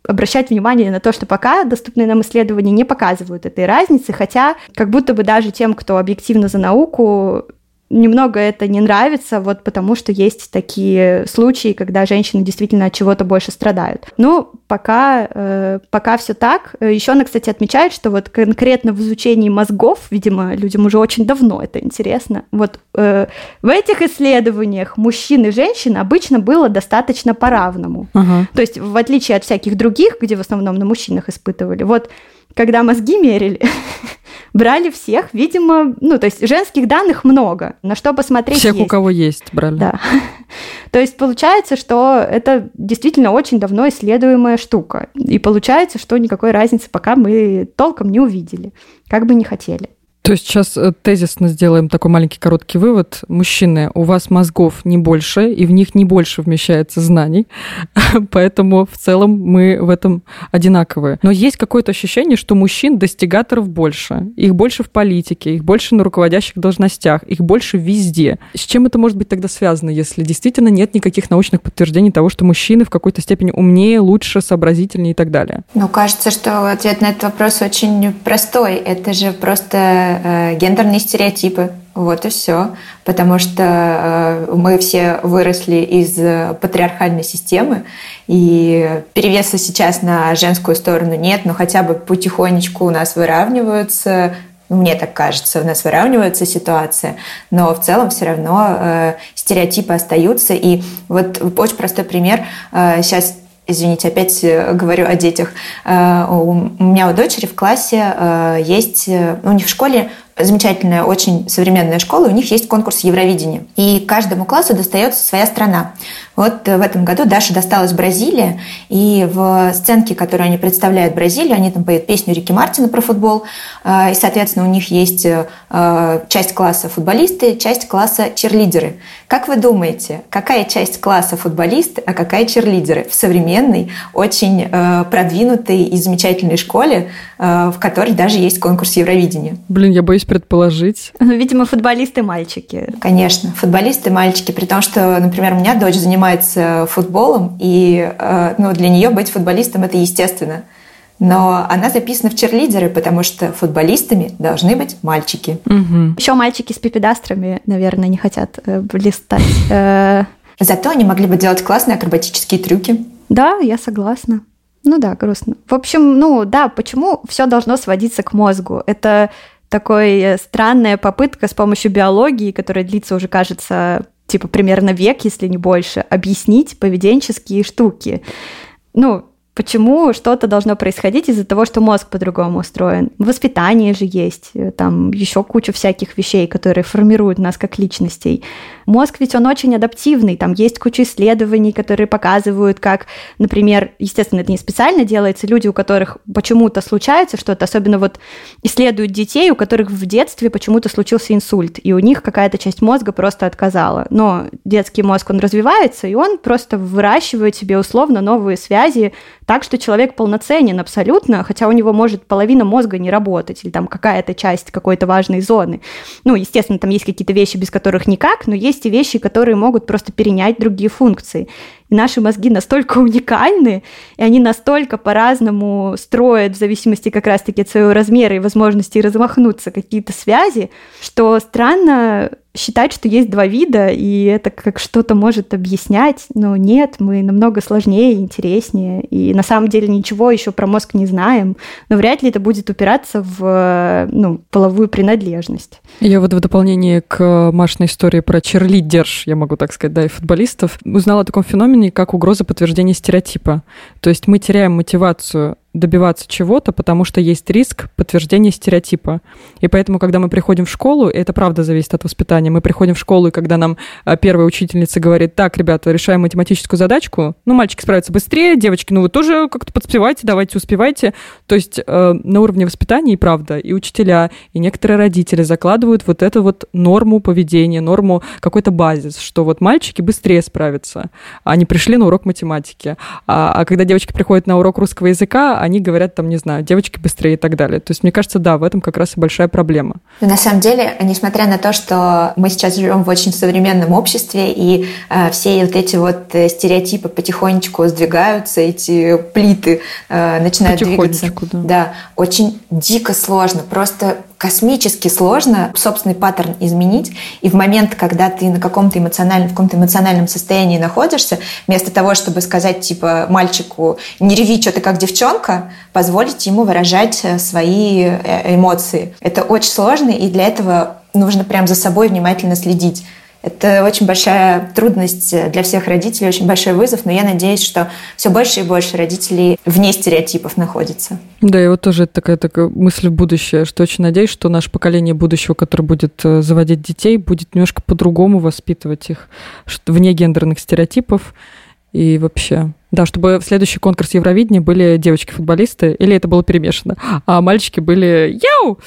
S2: обращать внимание на то, что пока доступные нам исследования не показывают этой разницы, хотя как будто бы даже тем, кто объективно за науку, немного это не нравится, вот потому что есть такие случаи, когда женщины действительно от чего-то больше страдают. Ну, пока, э, пока все так. Еще она, кстати, отмечает, что вот конкретно в изучении мозгов, видимо, людям уже очень давно это интересно. Вот э, в этих исследованиях мужчин и женщин обычно было достаточно по-равному. Uh-huh. То есть, в отличие от всяких других, где в основном на мужчинах испытывали, вот когда мозги мерили, брали всех, видимо, ну, то есть женских данных много, на что посмотреть
S1: Всех,
S2: есть.
S1: у кого есть, брали.
S2: Да. то есть получается, что это действительно очень давно исследуемая штука. И получается, что никакой разницы пока мы толком не увидели, как бы не хотели.
S1: То есть сейчас э, тезисно сделаем такой маленький короткий вывод. Мужчины, у вас мозгов не больше, и в них не больше вмещается знаний, поэтому в целом мы в этом одинаковые. Но есть какое-то ощущение, что мужчин достигаторов больше. Их больше в политике, их больше на руководящих должностях, их больше везде. С чем это может быть тогда связано, если действительно нет никаких научных подтверждений того, что мужчины в какой-то степени умнее, лучше, сообразительнее и так далее?
S3: Ну, кажется, что ответ на этот вопрос очень простой. Это же просто э, гендерные стереотипы. Вот и все. Потому что э, мы все выросли из патриархальной системы, и перевеса сейчас на женскую сторону нет, но хотя бы потихонечку у нас выравниваются мне так кажется, у нас выравнивается ситуация, но в целом все равно э, стереотипы остаются. И вот очень простой пример. Э, сейчас извините, опять э, говорю о детях. Э, у меня у дочери в классе э, есть, у них в школе замечательная, очень современная школа, у них есть конкурс Евровидения. И каждому классу достается своя страна. Вот в этом году Даша досталась Бразилия, и в сценке, которую они представляют Бразилию, они там поют песню Рики Мартина про футбол, и, соответственно, у них есть часть класса футболисты, часть класса черлидеры. Как вы думаете, какая часть класса футболисты, а какая черлидеры в современной, очень продвинутой и замечательной школе, в которой даже есть конкурс Евровидения?
S1: Блин, я боюсь предположить.
S2: Ну, видимо, футболисты мальчики.
S3: Конечно, футболисты мальчики, при том, что, например, у меня дочь занимается футболом, и э, ну, для нее быть футболистом это естественно. Но она записана в черлидеры, потому что футболистами должны быть мальчики.
S2: Угу. Еще мальчики с пипедастрами, наверное, не хотят э, блистать. Э.
S3: Зато они могли бы делать классные акробатические трюки.
S2: Да, я согласна. Ну да, грустно. В общем, ну да, почему все должно сводиться к мозгу? Это такой э, странная попытка с помощью биологии, которая длится уже, кажется, типа примерно век, если не больше, объяснить поведенческие штуки. Ну, Почему что-то должно происходить из-за того, что мозг по-другому устроен? Воспитание же есть, э, там еще куча всяких вещей, которые формируют нас как личностей. Мозг ведь он очень адаптивный, там есть куча исследований, которые показывают, как, например, естественно, это не специально делается, люди, у которых почему-то случается что-то, особенно вот исследуют детей, у которых в детстве почему-то случился инсульт, и у них какая-то часть мозга просто отказала. Но детский мозг, он развивается, и он просто выращивает себе условно новые связи так, что человек полноценен абсолютно, хотя у него может половина мозга не работать, или там какая-то часть какой-то важной зоны. Ну, естественно, там есть какие-то вещи, без которых никак, но есть и вещи, которые могут просто перенять другие функции. И наши мозги настолько уникальны, и они настолько по-разному строят в зависимости как раз-таки от своего размера и возможности размахнуться какие-то связи, что странно считать, что есть два вида, и это как что-то может объяснять, но нет, мы намного сложнее и интереснее, и на самом деле ничего еще про мозг не знаем, но вряд ли это будет упираться в ну, половую принадлежность.
S1: Я вот в дополнение к Машиной истории про черлидерш, я могу так сказать, да, и футболистов, узнала о таком феномене, как угроза подтверждения стереотипа. То есть мы теряем мотивацию добиваться чего-то, потому что есть риск подтверждения стереотипа. И поэтому, когда мы приходим в школу, и это правда зависит от воспитания, мы приходим в школу, и когда нам а, первая учительница говорит, так, ребята, решаем математическую задачку, ну, мальчики справятся быстрее, девочки, ну, вы тоже как-то подспевайте, давайте успевайте. То есть э, на уровне воспитания и правда, и учителя, и некоторые родители закладывают вот эту вот норму поведения, норму какой-то базис, что вот мальчики быстрее справятся. Они пришли на урок математики. А, а когда девочки приходят на урок русского языка, они говорят там, не знаю, девочки быстрее и так далее. То есть, мне кажется, да, в этом как раз и большая проблема.
S3: Но на самом деле, несмотря на то, что мы сейчас живем в очень современном обществе, и э, все вот эти вот э, стереотипы потихонечку сдвигаются, эти плиты э, начинают двигаться. Да. да, очень дико сложно. Просто космически сложно собственный паттерн изменить, и в момент, когда ты на каком-то эмоциональном, в каком-то эмоциональном состоянии находишься, вместо того, чтобы сказать, типа, мальчику, не реви, что ты как девчонка, позволить ему выражать э, свои э, эмоции. Это очень сложно, и для этого нужно прям за собой внимательно следить. Это очень большая трудность для всех родителей, очень большой вызов, но я надеюсь, что все больше и больше родителей вне стереотипов находится.
S1: Да, и вот тоже такая, такая мысль в будущее, что очень надеюсь, что наше поколение будущего, которое будет э, заводить детей, будет немножко по-другому воспитывать их, вне гендерных стереотипов и вообще да, чтобы в следующий конкурс Евровидения были девочки-футболисты, или это было перемешано, а мальчики были яу!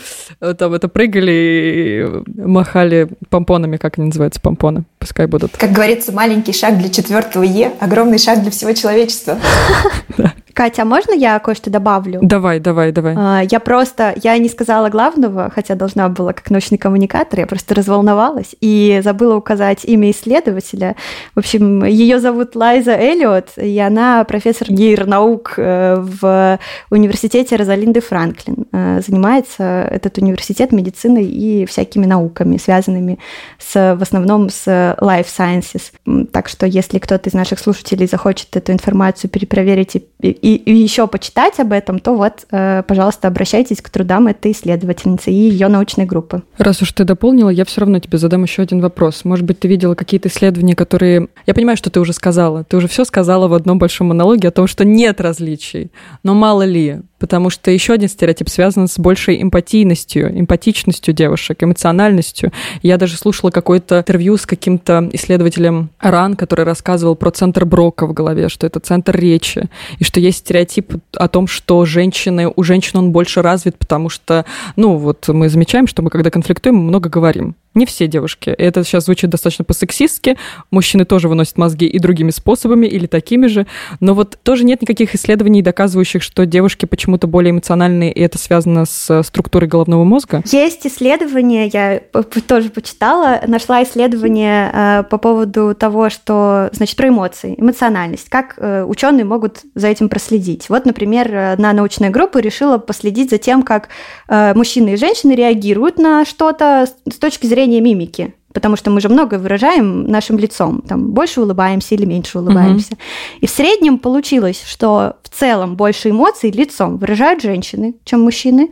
S1: Там это прыгали и махали помпонами, как они называются, помпоны. Пускай будут.
S3: Как говорится, маленький шаг для четвертого Е, огромный шаг для всего человечества.
S2: Катя, а можно я кое-что добавлю?
S1: Давай, давай, давай.
S2: А, я просто, я не сказала главного, хотя должна была как научный коммуникатор, я просто разволновалась и забыла указать имя исследователя. В общем, ее зовут Лайза Эллиот, и она профессор нейронаук э, в университете Розалинды Франклин. Э, занимается этот университет медициной и всякими науками, связанными с, в основном с life sciences. Так что, если кто-то из наших слушателей захочет эту информацию перепроверить и и, и еще почитать об этом, то вот, э, пожалуйста, обращайтесь к трудам этой исследовательницы и ее научной группы.
S1: Раз уж ты дополнила, я все равно тебе задам еще один вопрос. Может быть, ты видела какие-то исследования, которые... Я понимаю, что ты уже сказала. Ты уже все сказала в одном большом монологе о том, что нет различий. Но мало ли, потому что еще один стереотип связан с большей эмпатийностью, эмпатичностью девушек, эмоциональностью. Я даже слушала какое-то интервью с каким-то исследователем РАН, который рассказывал про центр Брока в голове, что это центр речи, и что есть стереотип о том, что женщины, у женщин он больше развит, потому что, ну, вот мы замечаем, что мы, когда конфликтуем, много говорим. Не все девушки. Это сейчас звучит достаточно по-сексистски. Мужчины тоже выносят мозги и другими способами, или такими же. Но вот тоже нет никаких исследований, доказывающих, что девушки почему-то более эмоциональные, и это связано с структурой головного мозга.
S2: Есть исследования, я тоже почитала, нашла исследование э, по поводу того, что, значит, про эмоции, эмоциональность, как э, ученые могут за этим проследить. Вот, например, одна научная группа решила последить за тем, как э, мужчины и женщины реагируют на что-то с точки зрения зрения мимики, потому что мы же много выражаем нашим лицом, там больше улыбаемся или меньше улыбаемся. Угу. И в среднем получилось, что в целом больше эмоций лицом выражают женщины, чем мужчины,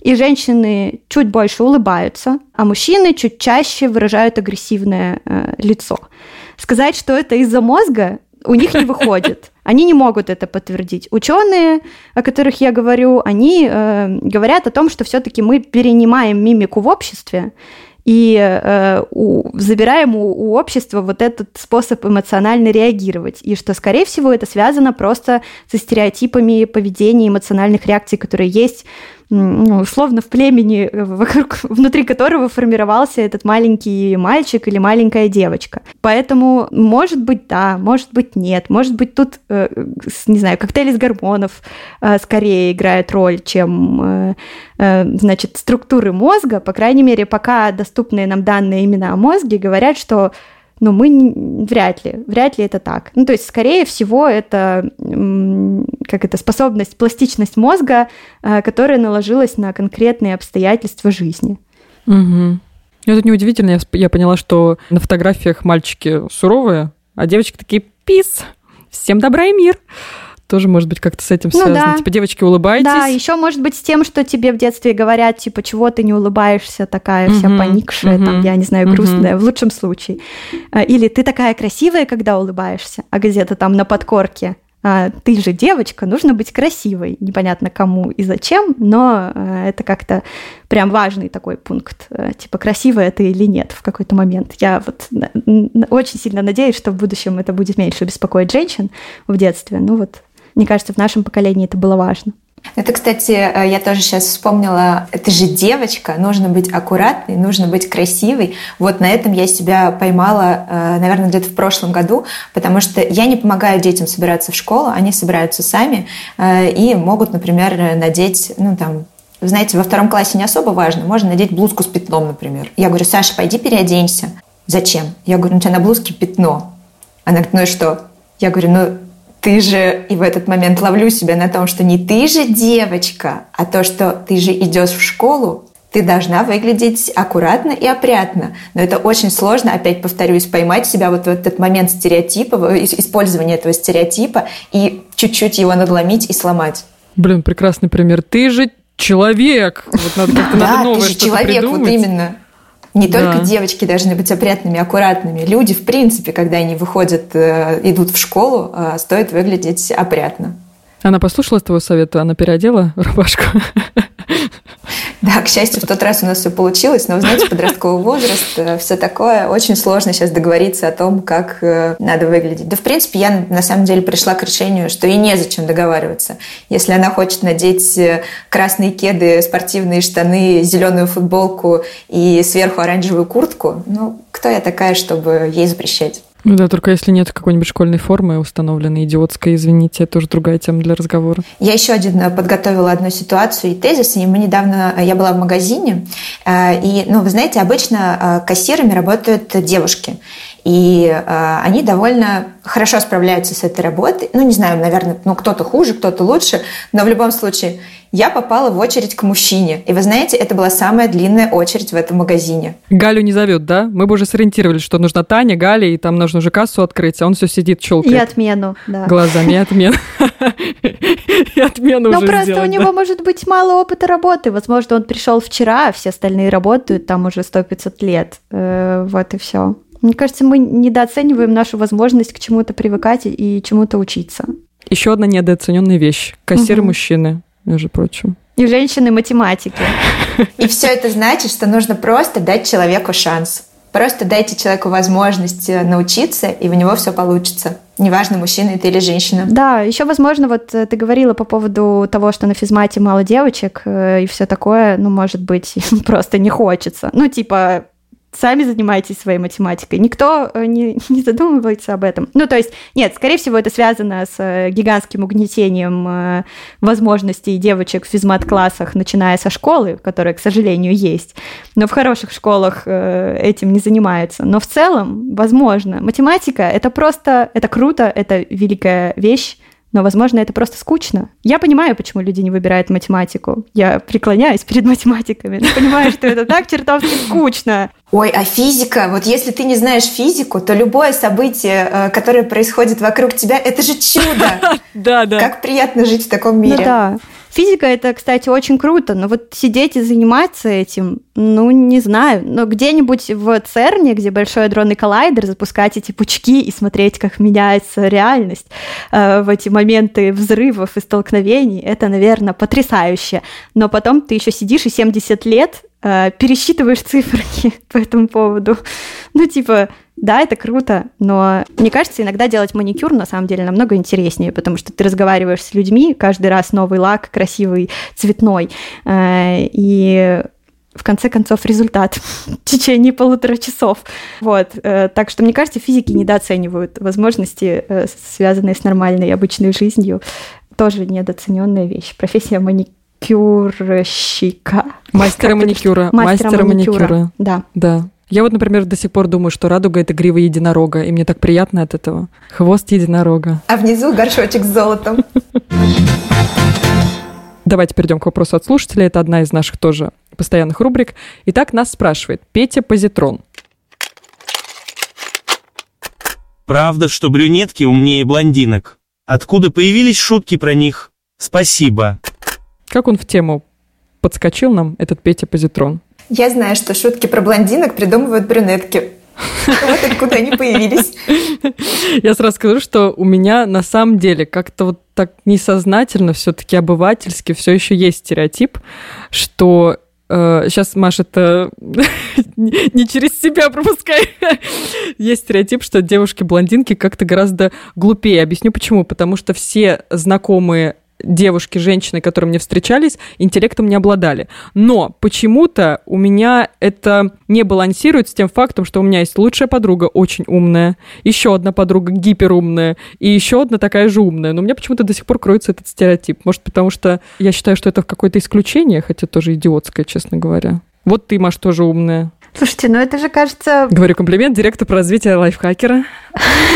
S2: и женщины чуть больше улыбаются, а мужчины чуть чаще выражают агрессивное э, лицо. Сказать, что это из-за мозга, у них не выходит. Они не могут это подтвердить. Ученые, о которых я говорю, они э, говорят о том, что все-таки мы перенимаем мимику в обществе, и э, у, забираем у, у общества вот этот способ эмоционально реагировать. И что, скорее всего, это связано просто со стереотипами поведения, эмоциональных реакций, которые есть ну, условно в племени, э, вокруг, внутри которого формировался этот маленький мальчик или маленькая девочка. Поэтому, может быть, да, может быть, нет. Может быть, тут, э, не знаю, коктейль из гормонов э, скорее играет роль, чем, значит, структуры мозга. По крайней мере, пока доступные нам данные именно о мозге говорят, что но мы вряд ли, вряд ли это так. Ну, то есть, скорее всего, это как это способность, пластичность мозга, э, которая наложилась на конкретные обстоятельства жизни.
S1: Угу. Это неудивительно. Я, я поняла, что на фотографиях мальчики суровые, а девочки такие пис. Всем добра и мир тоже может быть как-то с этим ну, связано. Да. Типа, девочки, улыбайтесь.
S2: Да, еще может быть с тем, что тебе в детстве говорят, типа, чего ты не улыбаешься, такая вся угу, поникшая, угу, там, я не знаю, грустная, угу. в лучшем случае. А, или ты такая красивая, когда улыбаешься, а где-то там на подкорке а, ты же девочка, нужно быть красивой. Непонятно кому и зачем, но а, это как-то прям важный такой пункт. Типа, красивая ты или нет в какой-то момент. Я вот очень сильно надеюсь, что в будущем это будет меньше беспокоить женщин в детстве. Ну вот мне кажется, в нашем поколении это было важно.
S3: Это, кстати, э, я тоже сейчас вспомнила, это же девочка, нужно быть аккуратной, нужно быть красивой. Вот на этом я себя поймала, э, наверное, где-то в прошлом году, потому что я не помогаю детям собираться в школу, они собираются сами э, и могут, например, надеть, ну там, знаете, во втором классе не особо важно, можно надеть блузку с пятном, например. Я говорю, Саша, пойди переоденься. Зачем? Я говорю, у тебя на блузке пятно. Она говорит, ну и что? Я говорю, ну ты же, и в этот момент ловлю себя на том, что не ты же девочка, а то, что ты же идешь в школу, ты должна выглядеть аккуратно и опрятно. Но это очень сложно, опять повторюсь, поймать себя вот в этот момент стереотипа, использования этого стереотипа и чуть-чуть его надломить и сломать.
S1: Блин, прекрасный пример. Ты же человек. Вот надо как-то
S3: да, новое ты же человек, придумать. вот именно. Не да. только девочки должны быть опрятными, аккуратными. Люди, в принципе, когда они выходят, э, идут в школу, э, стоит выглядеть опрятно.
S1: Она послушала твоего совета, она переодела рубашку?
S3: Да, к счастью, в тот раз у нас все получилось, но, знаете, подростковый возраст, э, все такое, очень сложно сейчас договориться о том, как э, надо выглядеть. Да, в принципе, я на самом деле пришла к решению, что и незачем договариваться. Если она хочет надеть э, красные кеды, спортивные штаны, зеленую футболку и сверху оранжевую куртку, ну, кто я такая, чтобы ей запрещать?
S1: Ну да, только если нет какой-нибудь школьной формы установленной, идиотской, извините, это тоже другая тема для разговора.
S3: Я еще один э, подготовила одну ситуацию и тезис, и мы недавно, э, я была в магазине, э, и, ну, вы знаете, обычно кассирами работают девушки, и они довольно хорошо справляются с этой работой. Ну, не знаю, наверное, ну, кто-то хуже, кто-то лучше, но в любом случае я попала в очередь к мужчине. И вы знаете, это была самая длинная очередь в этом магазине.
S1: Галю не зовет, да? Мы бы уже сориентировались, что нужна Таня, Галя, и там нужно уже кассу открыть, а он все сидит, щелкает.
S2: И отмену, да.
S1: Глазами, и отмену. И отмену
S2: Ну, просто у него может быть мало опыта работы. Возможно, он пришел вчера, а все остальные работают там уже 100-500 лет. Э, вот и все. Мне кажется, мы недооцениваем нашу возможность к чему-то привыкать и чему-то учиться.
S1: Еще одна недооцененная вещь. Кассиры угу. мужчины, между прочим.
S2: И женщины математики.
S3: И все это значит, что нужно просто дать человеку шанс. Просто дайте человеку возможность э, научиться, и у него все получится. Неважно, мужчина это или женщина.
S2: Да, еще, возможно, вот э, ты говорила по поводу того, что на физмате мало девочек э, и все такое, ну, может быть, просто не хочется. Ну, типа, сами занимаетесь своей математикой. Никто э, не, не задумывается об этом. Ну, то есть, нет, скорее всего, это связано с э, гигантским угнетением э, возможностей девочек в физмат-классах, начиная со школы, которая, к сожалению, есть. Но в хороших школах этим не занимаются. Но в целом, возможно, математика — это просто, это круто, это великая вещь, но, возможно, это просто скучно. Я понимаю, почему люди не выбирают математику. Я преклоняюсь перед математиками, но понимаю, что это так чертовски скучно.
S3: Ой, а физика? Вот если ты не знаешь физику, то любое событие, э, которое происходит вокруг тебя, это же чудо.
S1: Да, да.
S3: Как приятно жить в таком мире.
S2: Ну да. Физика это, кстати, очень круто, но вот сидеть и заниматься этим, ну, не знаю. Но где-нибудь в ЦЕРНе, где большой адронный коллайдер, запускать эти пучки и смотреть, как меняется реальность э, в эти моменты взрывов и столкновений, это, наверное, потрясающе. Но потом ты еще сидишь и 70 лет э, пересчитываешь циферки по этому поводу. Ну, типа, да, это круто, но мне кажется, иногда делать маникюр на самом деле намного интереснее, потому что ты разговариваешь с людьми, каждый раз новый лак, красивый, цветной, э, и в конце концов результат в течение полутора часов. Вот. Э, так что, мне кажется, физики недооценивают возможности, э, связанные с нормальной обычной жизнью. Тоже недооцененная вещь. Профессия маникюрщика.
S1: Мастера маникюра.
S2: Мастера, маникюра. Да.
S1: Да. Я вот, например, до сих пор думаю, что радуга — это грива единорога, и мне так приятно от этого. Хвост единорога.
S3: А внизу горшочек с золотом.
S1: Давайте перейдем к вопросу от слушателя. Это одна из наших тоже постоянных рубрик. Итак, нас спрашивает Петя Позитрон.
S4: Правда, что брюнетки умнее блондинок? Откуда появились шутки про них? Спасибо.
S1: Как он в тему подскочил нам, этот Петя Позитрон?
S3: Я знаю, что шутки про блондинок придумывают брюнетки. Вот откуда они появились.
S1: Я сразу скажу, что у меня на самом деле как-то вот так несознательно, все-таки обывательски все еще есть стереотип, что сейчас, Маша, это не через себя пропускай. Есть стереотип, что девушки-блондинки как-то гораздо глупее. Объясню почему. Потому что все знакомые девушки, женщины, которые мне встречались, интеллектом не обладали. Но почему-то у меня это не балансирует с тем фактом, что у меня есть лучшая подруга, очень умная, еще одна подруга гиперумная, и еще одна такая же умная. Но у меня почему-то до сих пор кроется этот стереотип. Может, потому что я считаю, что это какое-то исключение, хотя тоже идиотское, честно говоря. Вот ты, Маш, тоже умная.
S2: Слушайте, ну это же кажется...
S1: Говорю комплимент директору по развитию лайфхакера.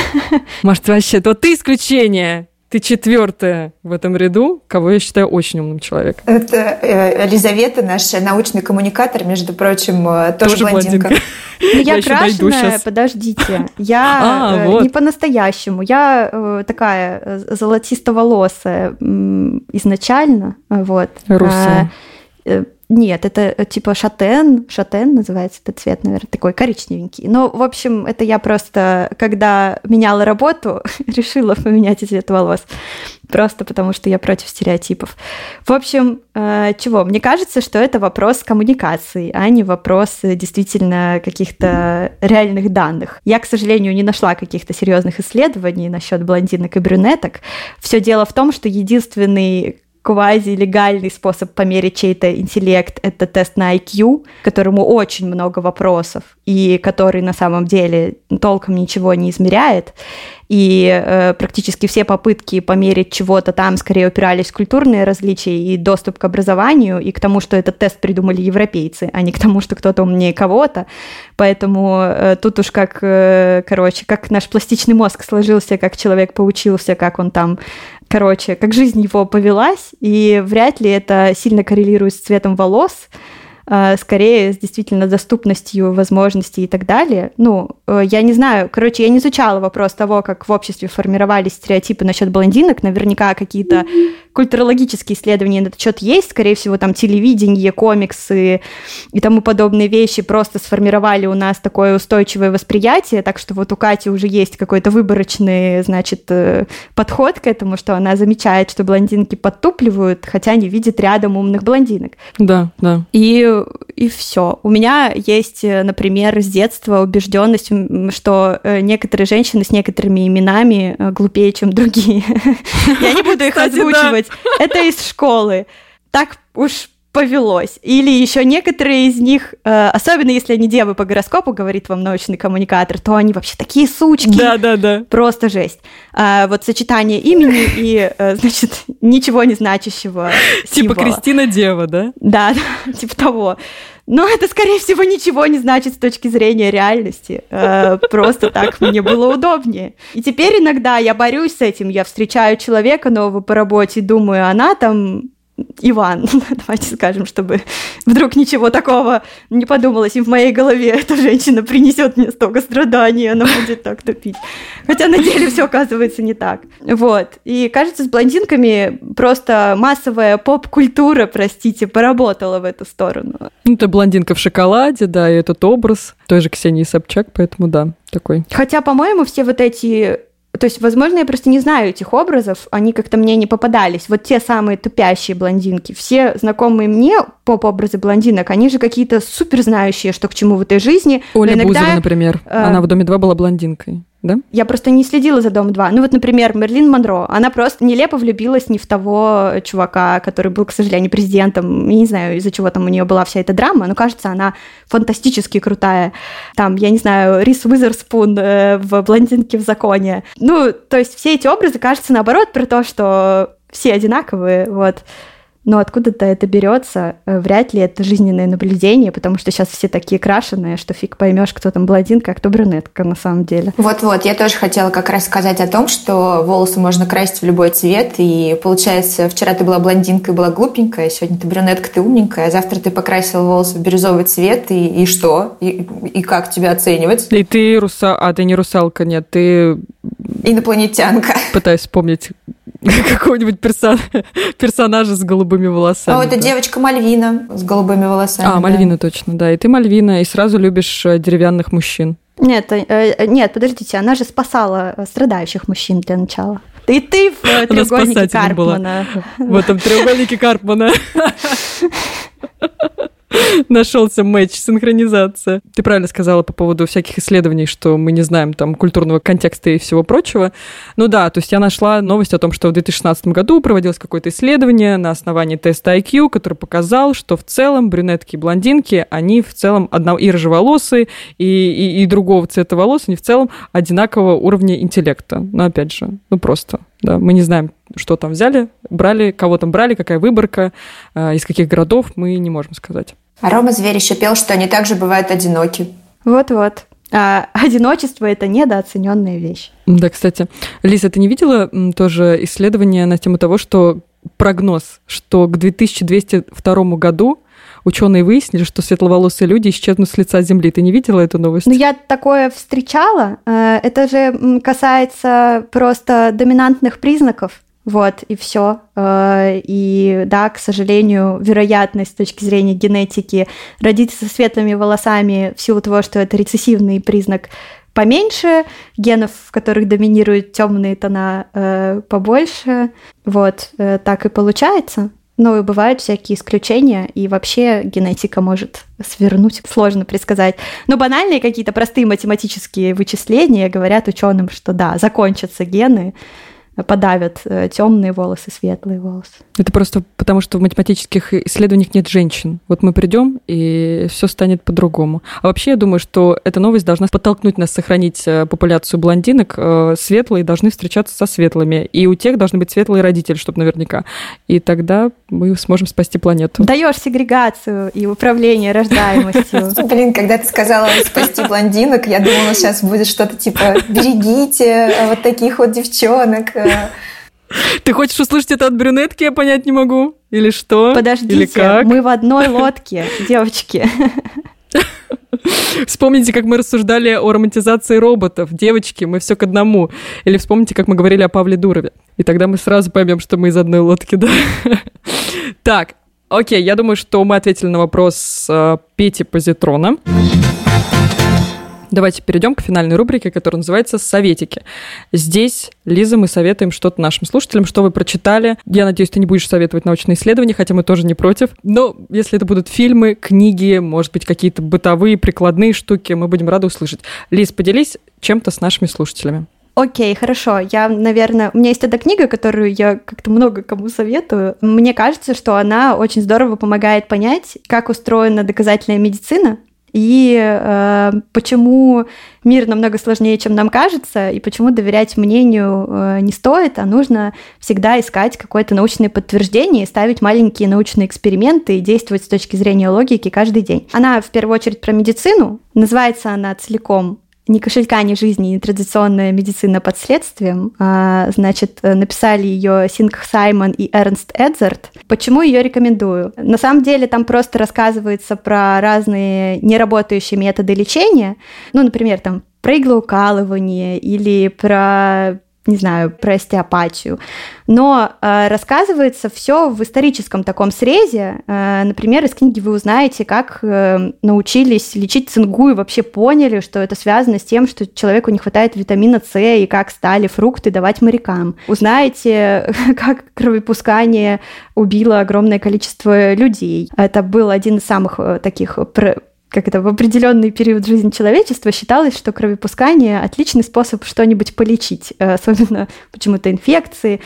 S1: Маш, ты вообще, вот ты исключение. Ты четвертая в этом ряду, кого я считаю очень умным человеком.
S3: Это э, Елизавета, наш научный коммуникатор, между прочим, э, тоже, тоже блондинка. блондинка.
S2: Ну, я, я крашеная, подождите. Я а, э, вот. не по-настоящему. Я э, такая э, золотисто-волосая изначально. Вот.
S1: Русая.
S2: Нет, это э, типа шатен, шатен называется этот цвет, наверное, такой коричневенький. Но, в общем, это я просто, когда меняла работу, решила поменять цвет волос. Просто потому, что я против стереотипов. В общем, э, чего? Мне кажется, что это вопрос коммуникации, а не вопрос э, действительно каких-то реальных данных. Я, к сожалению, не нашла каких-то серьезных исследований насчет блондинок и брюнеток. Все дело в том, что единственный квази-легальный способ померить чей-то интеллект — это тест на IQ, которому очень много вопросов, и который на самом деле толком ничего не измеряет. И э, практически все попытки померить чего-то там скорее упирались в культурные различия и доступ к образованию, и к тому, что этот тест придумали европейцы, а не к тому, что кто-то умнее кого-то. Поэтому э, тут уж как, э, короче, как наш пластичный мозг сложился, как человек поучился, как он там короче, как жизнь его повелась, и вряд ли это сильно коррелирует с цветом волос, скорее с действительно доступностью возможностей и так далее. Ну, э, я не знаю, короче, я не изучала вопрос того, как в обществе формировались стереотипы насчет блондинок. Наверняка какие-то культурологические исследования на этот счет есть. Скорее всего, там телевидение, комиксы и тому подобные вещи просто сформировали у нас такое устойчивое восприятие. Так что вот у Кати уже есть какой-то выборочный, значит, э, подход к этому, что она замечает, что блондинки подтупливают, хотя не видит рядом умных блондинок.
S1: Да, да.
S2: И и все. У меня есть, э, например, с детства убежденность, что э, некоторые женщины с некоторыми именами э, глупее, чем другие. Я не буду их озвучивать. Это из школы. Так уж повелось. Или еще некоторые из них, особенно если они девы по гороскопу, говорит вам научный коммуникатор, то они вообще такие сучки.
S1: Да, да, да.
S2: Просто жесть. А, вот сочетание имени и, значит, ничего не значащего
S1: Типа Кристина Дева, да?
S2: Да, типа того. Но это, скорее всего, ничего не значит с точки зрения реальности. Э, просто так мне было удобнее. И теперь иногда я борюсь с этим. Я встречаю человека нового по работе, думаю, она там Иван, давайте скажем, чтобы вдруг ничего такого не подумалось, и в моей голове эта женщина принесет мне столько страданий, она будет так топить. Хотя на деле все оказывается не так. Вот. И кажется, с блондинками просто массовая поп-культура, простите, поработала в эту сторону.
S1: Ну, это блондинка в шоколаде, да, и этот образ той же Ксении Собчак, поэтому да, такой.
S2: Хотя, по-моему, все вот эти то есть, возможно, я просто не знаю этих образов, они как-то мне не попадались. Вот те самые тупящие блондинки. Все знакомые мне поп-образы блондинок, они же какие-то супер знающие, что к чему в этой жизни.
S1: Оля иногда, Бузова, например. Э... Она в «Доме 2» была блондинкой да?
S2: Я просто не следила за Дом 2. Ну вот, например, Мерлин Монро, она просто нелепо влюбилась не в того чувака, который был, к сожалению, президентом. Я не знаю, из-за чего там у нее была вся эта драма, но кажется, она фантастически крутая. Там, я не знаю, Рис Уизерспун э, в «Блондинке в законе». Ну, то есть все эти образы, кажется, наоборот, про то, что все одинаковые, вот. Но откуда-то это берется, э, вряд ли это жизненное наблюдение, потому что сейчас все такие крашеные, что фиг поймешь, кто там блондинка, а кто брюнетка на самом деле.
S3: Вот-вот, я тоже хотела как раз сказать о том, что волосы можно красить в любой цвет, и получается, вчера ты была блондинкой, была глупенькая, сегодня ты брюнетка, ты умненькая, а завтра ты покрасила волосы в бирюзовый цвет, и, и что? И, и как тебя оценивать?
S1: И ты руса... А, ты не русалка, нет, ты...
S3: Инопланетянка.
S1: Пытаюсь вспомнить какого-нибудь персон... персонажа с голубыми волосами.
S3: О, это да. девочка Мальвина с голубыми волосами.
S1: А, да. Мальвина точно, да. И ты Мальвина, и сразу любишь э, деревянных мужчин.
S2: Нет, э, э, нет, подождите, она же спасала страдающих мужчин для начала. И ты в треугольнике Карпмана.
S1: Была. В этом треугольнике Карпмана. Нашелся матч, синхронизация. Ты правильно сказала по поводу всяких исследований, что мы не знаем там культурного контекста и всего прочего. Ну да, то есть я нашла новость о том, что в 2016 году проводилось какое-то исследование на основании теста IQ, который показал, что в целом брюнетки и блондинки, они в целом одного и рыжеволосые, и, и, и другого цвета волос, они в целом одинакового уровня интеллекта. Но опять же, ну просто да, мы не знаем, что там взяли, брали, кого там брали, какая выборка, э, из каких городов, мы не можем сказать.
S3: А Рома Зверь еще пел, что они также бывают одиноки.
S2: Вот-вот. А одиночество – это недооцененная вещь.
S1: Да, кстати. Лиза, ты не видела тоже исследование на тему того, что прогноз, что к 2202 году ученые выяснили, что светловолосые люди исчезнут с лица Земли. Ты не видела эту новость?
S2: Ну, я такое встречала. Э, это же касается просто доминантных признаков. Вот, и все. Э, и да, к сожалению, вероятность с точки зрения генетики родиться со светлыми волосами в силу того, что это рецессивный признак, поменьше, генов, в которых доминируют темные тона, э, побольше. Вот, так и получается. Но и бывают всякие исключения, и вообще генетика может свернуть, сложно предсказать. Но банальные какие-то простые математические вычисления говорят ученым, что да, закончатся гены, подавят э, темные волосы, светлые волосы.
S1: Это просто потому, что в математических исследованиях нет женщин. Вот мы придем, и все станет по-другому. А вообще, я думаю, что эта новость должна подтолкнуть нас сохранить э, популяцию блондинок. Э, светлые должны встречаться со светлыми. И у тех должны быть светлые родители, чтобы наверняка. И тогда мы сможем спасти планету.
S2: Даешь сегрегацию и управление рождаемостью.
S3: Блин, когда ты сказала спасти блондинок, я думала, сейчас будет что-то типа «берегите вот таких вот девчонок».
S1: Ты хочешь услышать это от брюнетки, я понять не могу? Или что?
S2: Подождите,
S1: Или как?
S2: мы в одной лодке, девочки.
S1: Вспомните, как мы рассуждали о романтизации роботов. Девочки, мы все к одному. Или вспомните, как мы говорили о Павле Дурове. И тогда мы сразу поймем, что мы из одной лодки, да? Так, окей, я думаю, что мы ответили на вопрос э, Пети Позитрона. Давайте перейдем к финальной рубрике, которая называется «Советики». Здесь, Лиза, мы советуем что-то нашим слушателям, что вы прочитали. Я надеюсь, ты не будешь советовать научные исследования, хотя мы тоже не против. Но если это будут фильмы, книги, может быть, какие-то бытовые, прикладные штуки, мы будем рады услышать. Лиз, поделись чем-то с нашими слушателями.
S2: Окей, хорошо. Я, наверное, у меня есть эта книга, которую я как-то много кому советую. Мне кажется, что она очень здорово помогает понять, как устроена доказательная медицина, и э, почему мир намного сложнее, чем нам кажется, и почему доверять мнению э, не стоит, а нужно всегда искать какое-то научное подтверждение, ставить маленькие научные эксперименты и действовать с точки зрения логики каждый день. Она в первую очередь про медицину, называется она целиком ни кошелька, ни жизни, ни традиционная медицина под следствием. А, значит, написали ее Синг Саймон и Эрнст Эдзард. Почему ее рекомендую? На самом деле там просто рассказывается про разные неработающие методы лечения. Ну, например, там про иглоукалывание или про не знаю, про остеопатию. Но э, рассказывается все в историческом таком срезе. Э, например, из книги вы узнаете, как э, научились лечить цингу и вообще поняли, что это связано с тем, что человеку не хватает витамина С и как стали фрукты давать морякам. Узнаете, как кровопускание убило огромное количество людей. Это был один из самых э, таких как это, в определенный период жизни человечества считалось, что кровопускание – отличный способ что-нибудь полечить, э, особенно почему-то инфекции.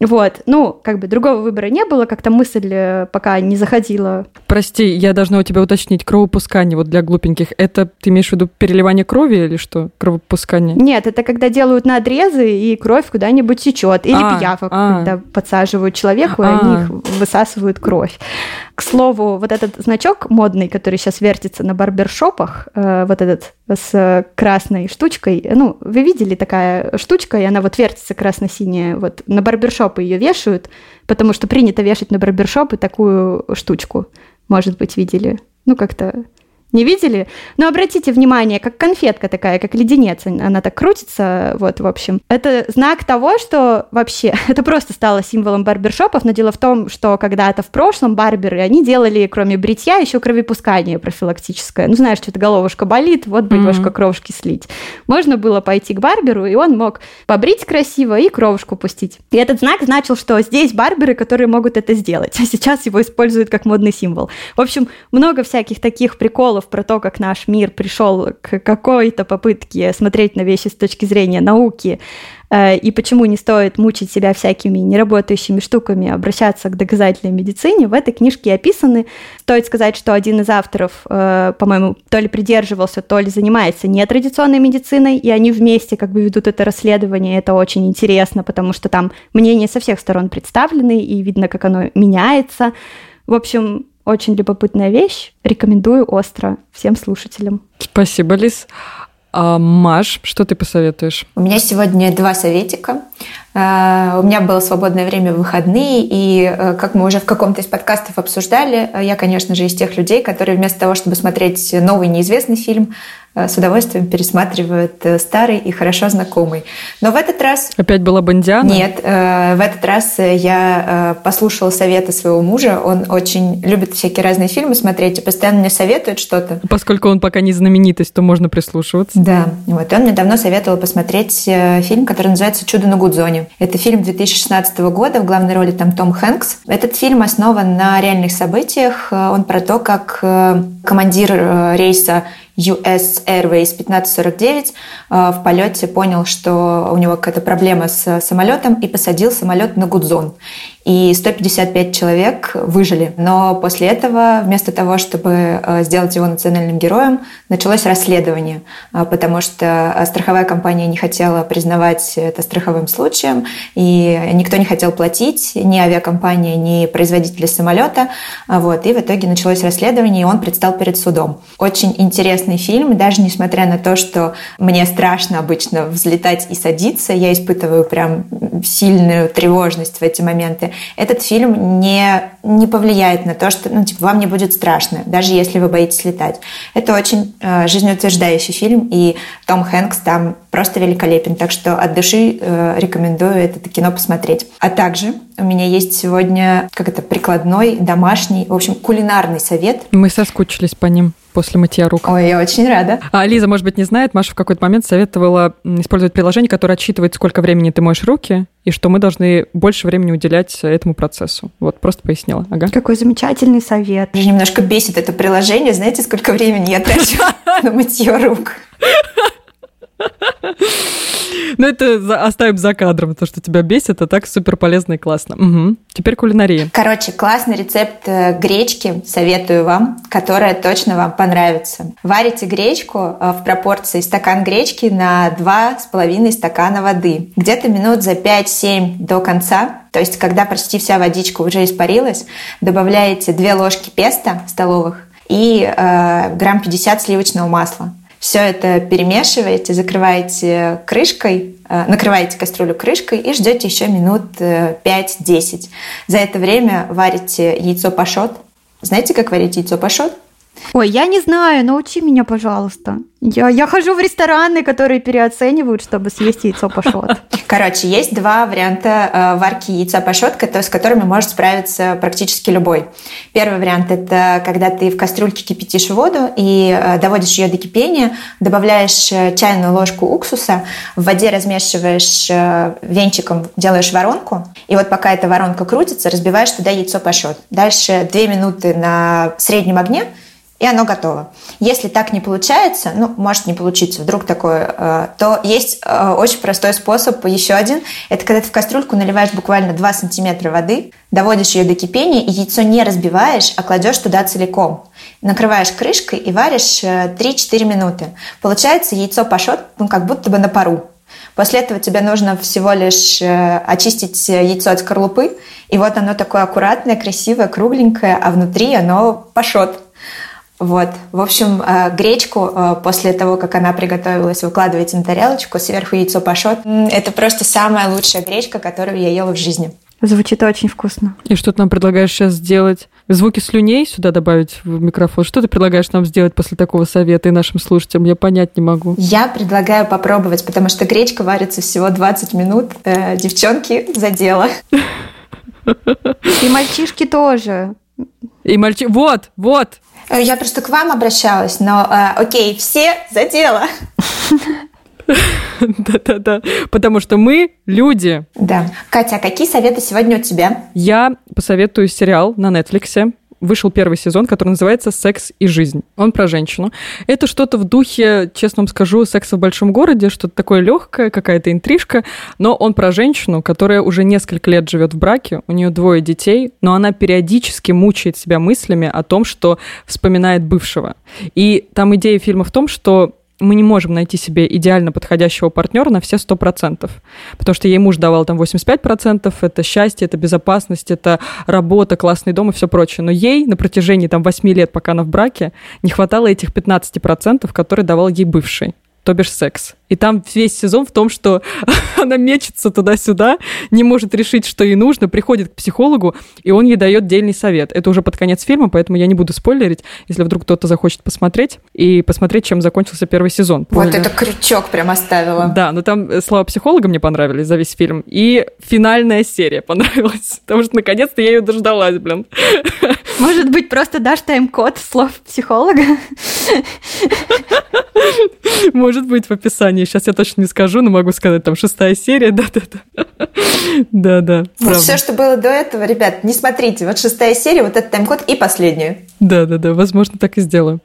S2: Вот. Ну, как бы другого выбора не было, как-то мысль э, пока не заходила.
S1: Прости, я должна у тебя уточнить, кровопускание вот для глупеньких, это ты имеешь в виду переливание крови или что, кровопускание?
S2: Нет, это когда делают надрезы, и кровь куда-нибудь течет. Или а, пиявок, а. когда подсаживают человеку, а. и они их высасывают кровь. К слову, вот этот значок модный, который сейчас вертится на барбершопах, э, вот этот с красной штучкой, ну, вы видели такая штучка, и она вот вертится красно-синяя, вот на барбершопы ее вешают, потому что принято вешать на барбершопы такую штучку. Может быть, видели? Ну, как-то не видели? Но обратите внимание, как конфетка такая, как леденец, она так крутится, вот, в общем. Это знак того, что вообще, это просто стало символом барбершопов, но дело в том, что когда-то в прошлом барберы, они делали, кроме бритья, еще кровопускание профилактическое. Ну, знаешь, что-то головушка болит, вот бы немножко mm-hmm. кровушки слить. Можно было пойти к барберу, и он мог побрить красиво и кровушку пустить. И этот знак значил, что здесь барберы, которые могут это сделать, а сейчас его используют как модный символ. В общем, много всяких таких приколов про то, как наш мир пришел к какой-то попытке смотреть на вещи с точки зрения науки, э, и почему не стоит мучить себя всякими неработающими штуками, обращаться к доказательной медицине, в этой книжке описаны. Стоит сказать, что один из авторов, э, по-моему, то ли придерживался, то ли занимается нетрадиционной медициной, и они вместе как бы ведут это расследование, это очень интересно, потому что там мнения со всех сторон представлены, и видно, как оно меняется. В общем, очень любопытная вещь. Рекомендую остро всем слушателям.
S1: Спасибо, Лиз. А, Маш, что ты посоветуешь?
S3: У меня сегодня два советика. А, у меня было свободное время в выходные, и, э, как мы уже в каком-то из подкастов обсуждали, я, конечно же, из тех людей, которые вместо того, чтобы смотреть новый неизвестный фильм, Э, с удовольствием пересматривают э, старый и хорошо знакомый. Но в этот раз...
S1: Опять была Бондиана?
S3: Нет, э, в этот раз я послушала советы своего мужа. Он очень любит всякие разные фильмы смотреть и постоянно мне советует что-то.
S1: Поскольку он пока не знаменитость, то можно прислушиваться.
S3: Да, вот он мне давно советовал посмотреть фильм, который называется «Чудо на Гудзоне». Это фильм 2016 года, в главной роли там Том Хэнкс. Этот фильм основан на реальных событиях. Он про то, как командир рейса US Airways 1549 э, в полете понял, что у него какая-то проблема с самолетом и посадил самолет на Гудзон и 155 человек выжили. Но после этого, вместо того, чтобы э, сделать его национальным героем, началось расследование, э, потому что страховая компания не хотела признавать это страховым случаем, и никто не хотел платить, ни авиакомпания, ни производители самолета. Вот. И в итоге началось расследование, и он предстал перед судом. Очень интересный фильм, даже несмотря на то, что мне страшно обычно взлетать и садиться, я испытываю прям сильную тревожность в эти моменты этот фильм не, не повлияет на то, что ну, типа, вам не будет страшно, даже если вы боитесь летать. Это очень э, жизнеутверждающий фильм, и Том Хэнкс там просто великолепен. Так что от души э, рекомендую это кино посмотреть. А также у меня есть сегодня как это прикладной, домашний, в общем, кулинарный совет.
S1: Мы соскучились по ним после мытья рук.
S3: Ой, я очень рада.
S1: А Лиза, может быть, не знает, Маша в какой-то момент советовала использовать приложение, которое отсчитывает, сколько времени ты моешь руки, и что мы должны больше времени уделять этому процессу. Вот, просто пояснила. Ага.
S2: Какой замечательный совет.
S3: Меня немножко бесит это приложение. Знаете, сколько времени я трачу на мытье рук?
S1: Ну, это оставим за кадром, то, что тебя бесит, а так супер полезно и классно. Угу. Теперь кулинария.
S3: Короче, классный рецепт э, гречки советую вам, которая точно вам понравится. Варите гречку э, в пропорции стакан гречки на 2,5 стакана воды. Где-то минут за 5-7 до конца то есть, когда почти вся водичка уже испарилась, добавляете 2 ложки песта столовых и э, грамм 50 сливочного масла. Все это перемешиваете, закрываете крышкой, э, накрываете кастрюлю крышкой и ждете еще минут 5-10. Э, За это время варите яйцо пашот. Знаете, как варить яйцо пашот?
S2: Ой, я не знаю, научи меня, пожалуйста. Я, я хожу в рестораны, которые переоценивают, чтобы съесть яйцо пашот.
S3: Короче, есть два варианта э, варки яйца пашот, с которыми может справиться практически любой. Первый вариант – это когда ты в кастрюльке кипятишь воду и э, доводишь ее до кипения, добавляешь э, чайную ложку уксуса, в воде размешиваешь венчиком, делаешь воронку, и вот пока эта воронка крутится, разбиваешь туда яйцо пашот. Дальше две минуты на среднем огне – и оно готово. Если так не получается, ну, может не получиться, вдруг такое, э, то есть э, очень простой способ, еще один. Это когда ты в кастрюльку наливаешь буквально 2 сантиметра воды, доводишь ее до кипения, и яйцо не разбиваешь, а кладешь туда целиком. Накрываешь крышкой и варишь 3-4 э, минуты. Получается яйцо пашот, ну, как будто бы на пару. После этого тебе нужно всего лишь очистить яйцо от скорлупы, и вот оно такое аккуратное, красивое, кругленькое, а внутри оно пашот. Вот. В общем, э, гречку э, после того, как она приготовилась, выкладываете на тарелочку, сверху яйцо пашот. Это просто самая лучшая гречка, которую я ела в жизни.
S2: Звучит очень вкусно.
S1: И что ты нам предлагаешь сейчас сделать? Звуки слюней сюда добавить в микрофон? Что ты предлагаешь нам сделать после такого совета и нашим слушателям? Я понять не могу.
S3: Я предлагаю попробовать, потому что гречка варится всего 20 минут. Э, девчонки, за дело.
S2: И мальчишки тоже.
S1: И мальчи... Вот, вот,
S3: я просто к вам обращалась, но э, окей, все за дело.
S1: Да-да-да, потому что мы люди.
S3: Да. Катя, а какие советы сегодня у тебя?
S1: Я посоветую сериал на Netflix вышел первый сезон, который называется «Секс и жизнь». Он про женщину. Это что-то в духе, честно вам скажу, секса в большом городе, что-то такое легкое, какая-то интрижка, но он про женщину, которая уже несколько лет живет в браке, у нее двое детей, но она периодически мучает себя мыслями о том, что вспоминает бывшего. И там идея фильма в том, что мы не можем найти себе идеально подходящего партнера на все 100%. Потому что ей муж давал там 85%, это счастье, это безопасность, это работа, классный дом и все прочее. Но ей на протяжении там 8 лет, пока она в браке, не хватало этих 15%, которые давал ей бывший то бишь секс. И там весь сезон в том, что она мечется туда-сюда, не может решить, что ей нужно, приходит к психологу, и он ей дает дельный совет. Это уже под конец фильма, поэтому я не буду спойлерить, если вдруг кто-то захочет посмотреть, и посмотреть, чем закончился первый сезон.
S3: Вот это крючок прям оставила.
S1: Да, но там э, слова психолога мне понравились за весь фильм, и финальная серия понравилась, потому что наконец-то я ее дождалась, блин.
S2: Может быть, просто дашь тайм-код слов психолога?
S1: Может быть, в описании. Сейчас я точно не скажу, но могу сказать, там шестая серия, да-да-да. Да-да.
S3: Вот все, что было до этого, ребят, не смотрите. Вот шестая серия, вот этот тайм-код и последняя.
S1: Да-да-да, возможно, так и сделаю.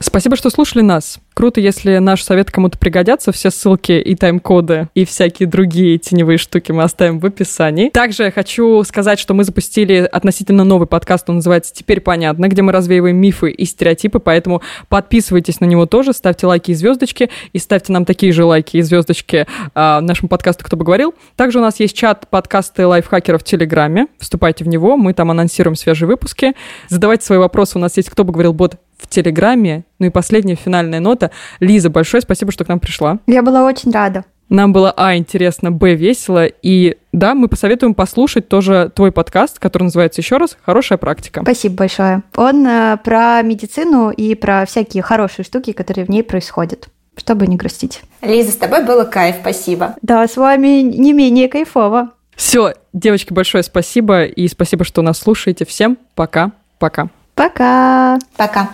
S1: Спасибо, что слушали нас. Круто, если наш совет кому-то пригодятся. Все ссылки и тайм-коды, и всякие другие теневые штуки мы оставим в описании. Также я хочу сказать, что мы запустили относительно новый подкаст, он называется «Теперь понятно», где мы развеиваем мифы и стереотипы, поэтому подписывайтесь на него тоже, ставьте лайки и звездочки, и ставьте нам такие же лайки и звездочки а, нашему подкасту «Кто бы говорил». Также у нас есть чат подкасты лайфхакеров в Телеграме. Вступайте в него, мы там анонсируем свежие выпуски. Задавайте свои вопросы, у нас есть «Кто бы говорил» бот в Телеграме. Ну и последняя финальная нота. Лиза, большое спасибо, что к нам пришла.
S2: Я была очень рада.
S1: Нам было, а, интересно, б, весело, и да, мы посоветуем послушать тоже твой подкаст, который называется еще раз «Хорошая практика».
S2: Спасибо большое. Он э, про медицину и про всякие хорошие штуки, которые в ней происходят чтобы не грустить.
S3: Лиза, с тобой было кайф, спасибо.
S2: Да, с вами не менее кайфово.
S1: Все, девочки, большое спасибо, и спасибо, что нас слушаете. Всем пока-пока.
S3: Пока. Пока.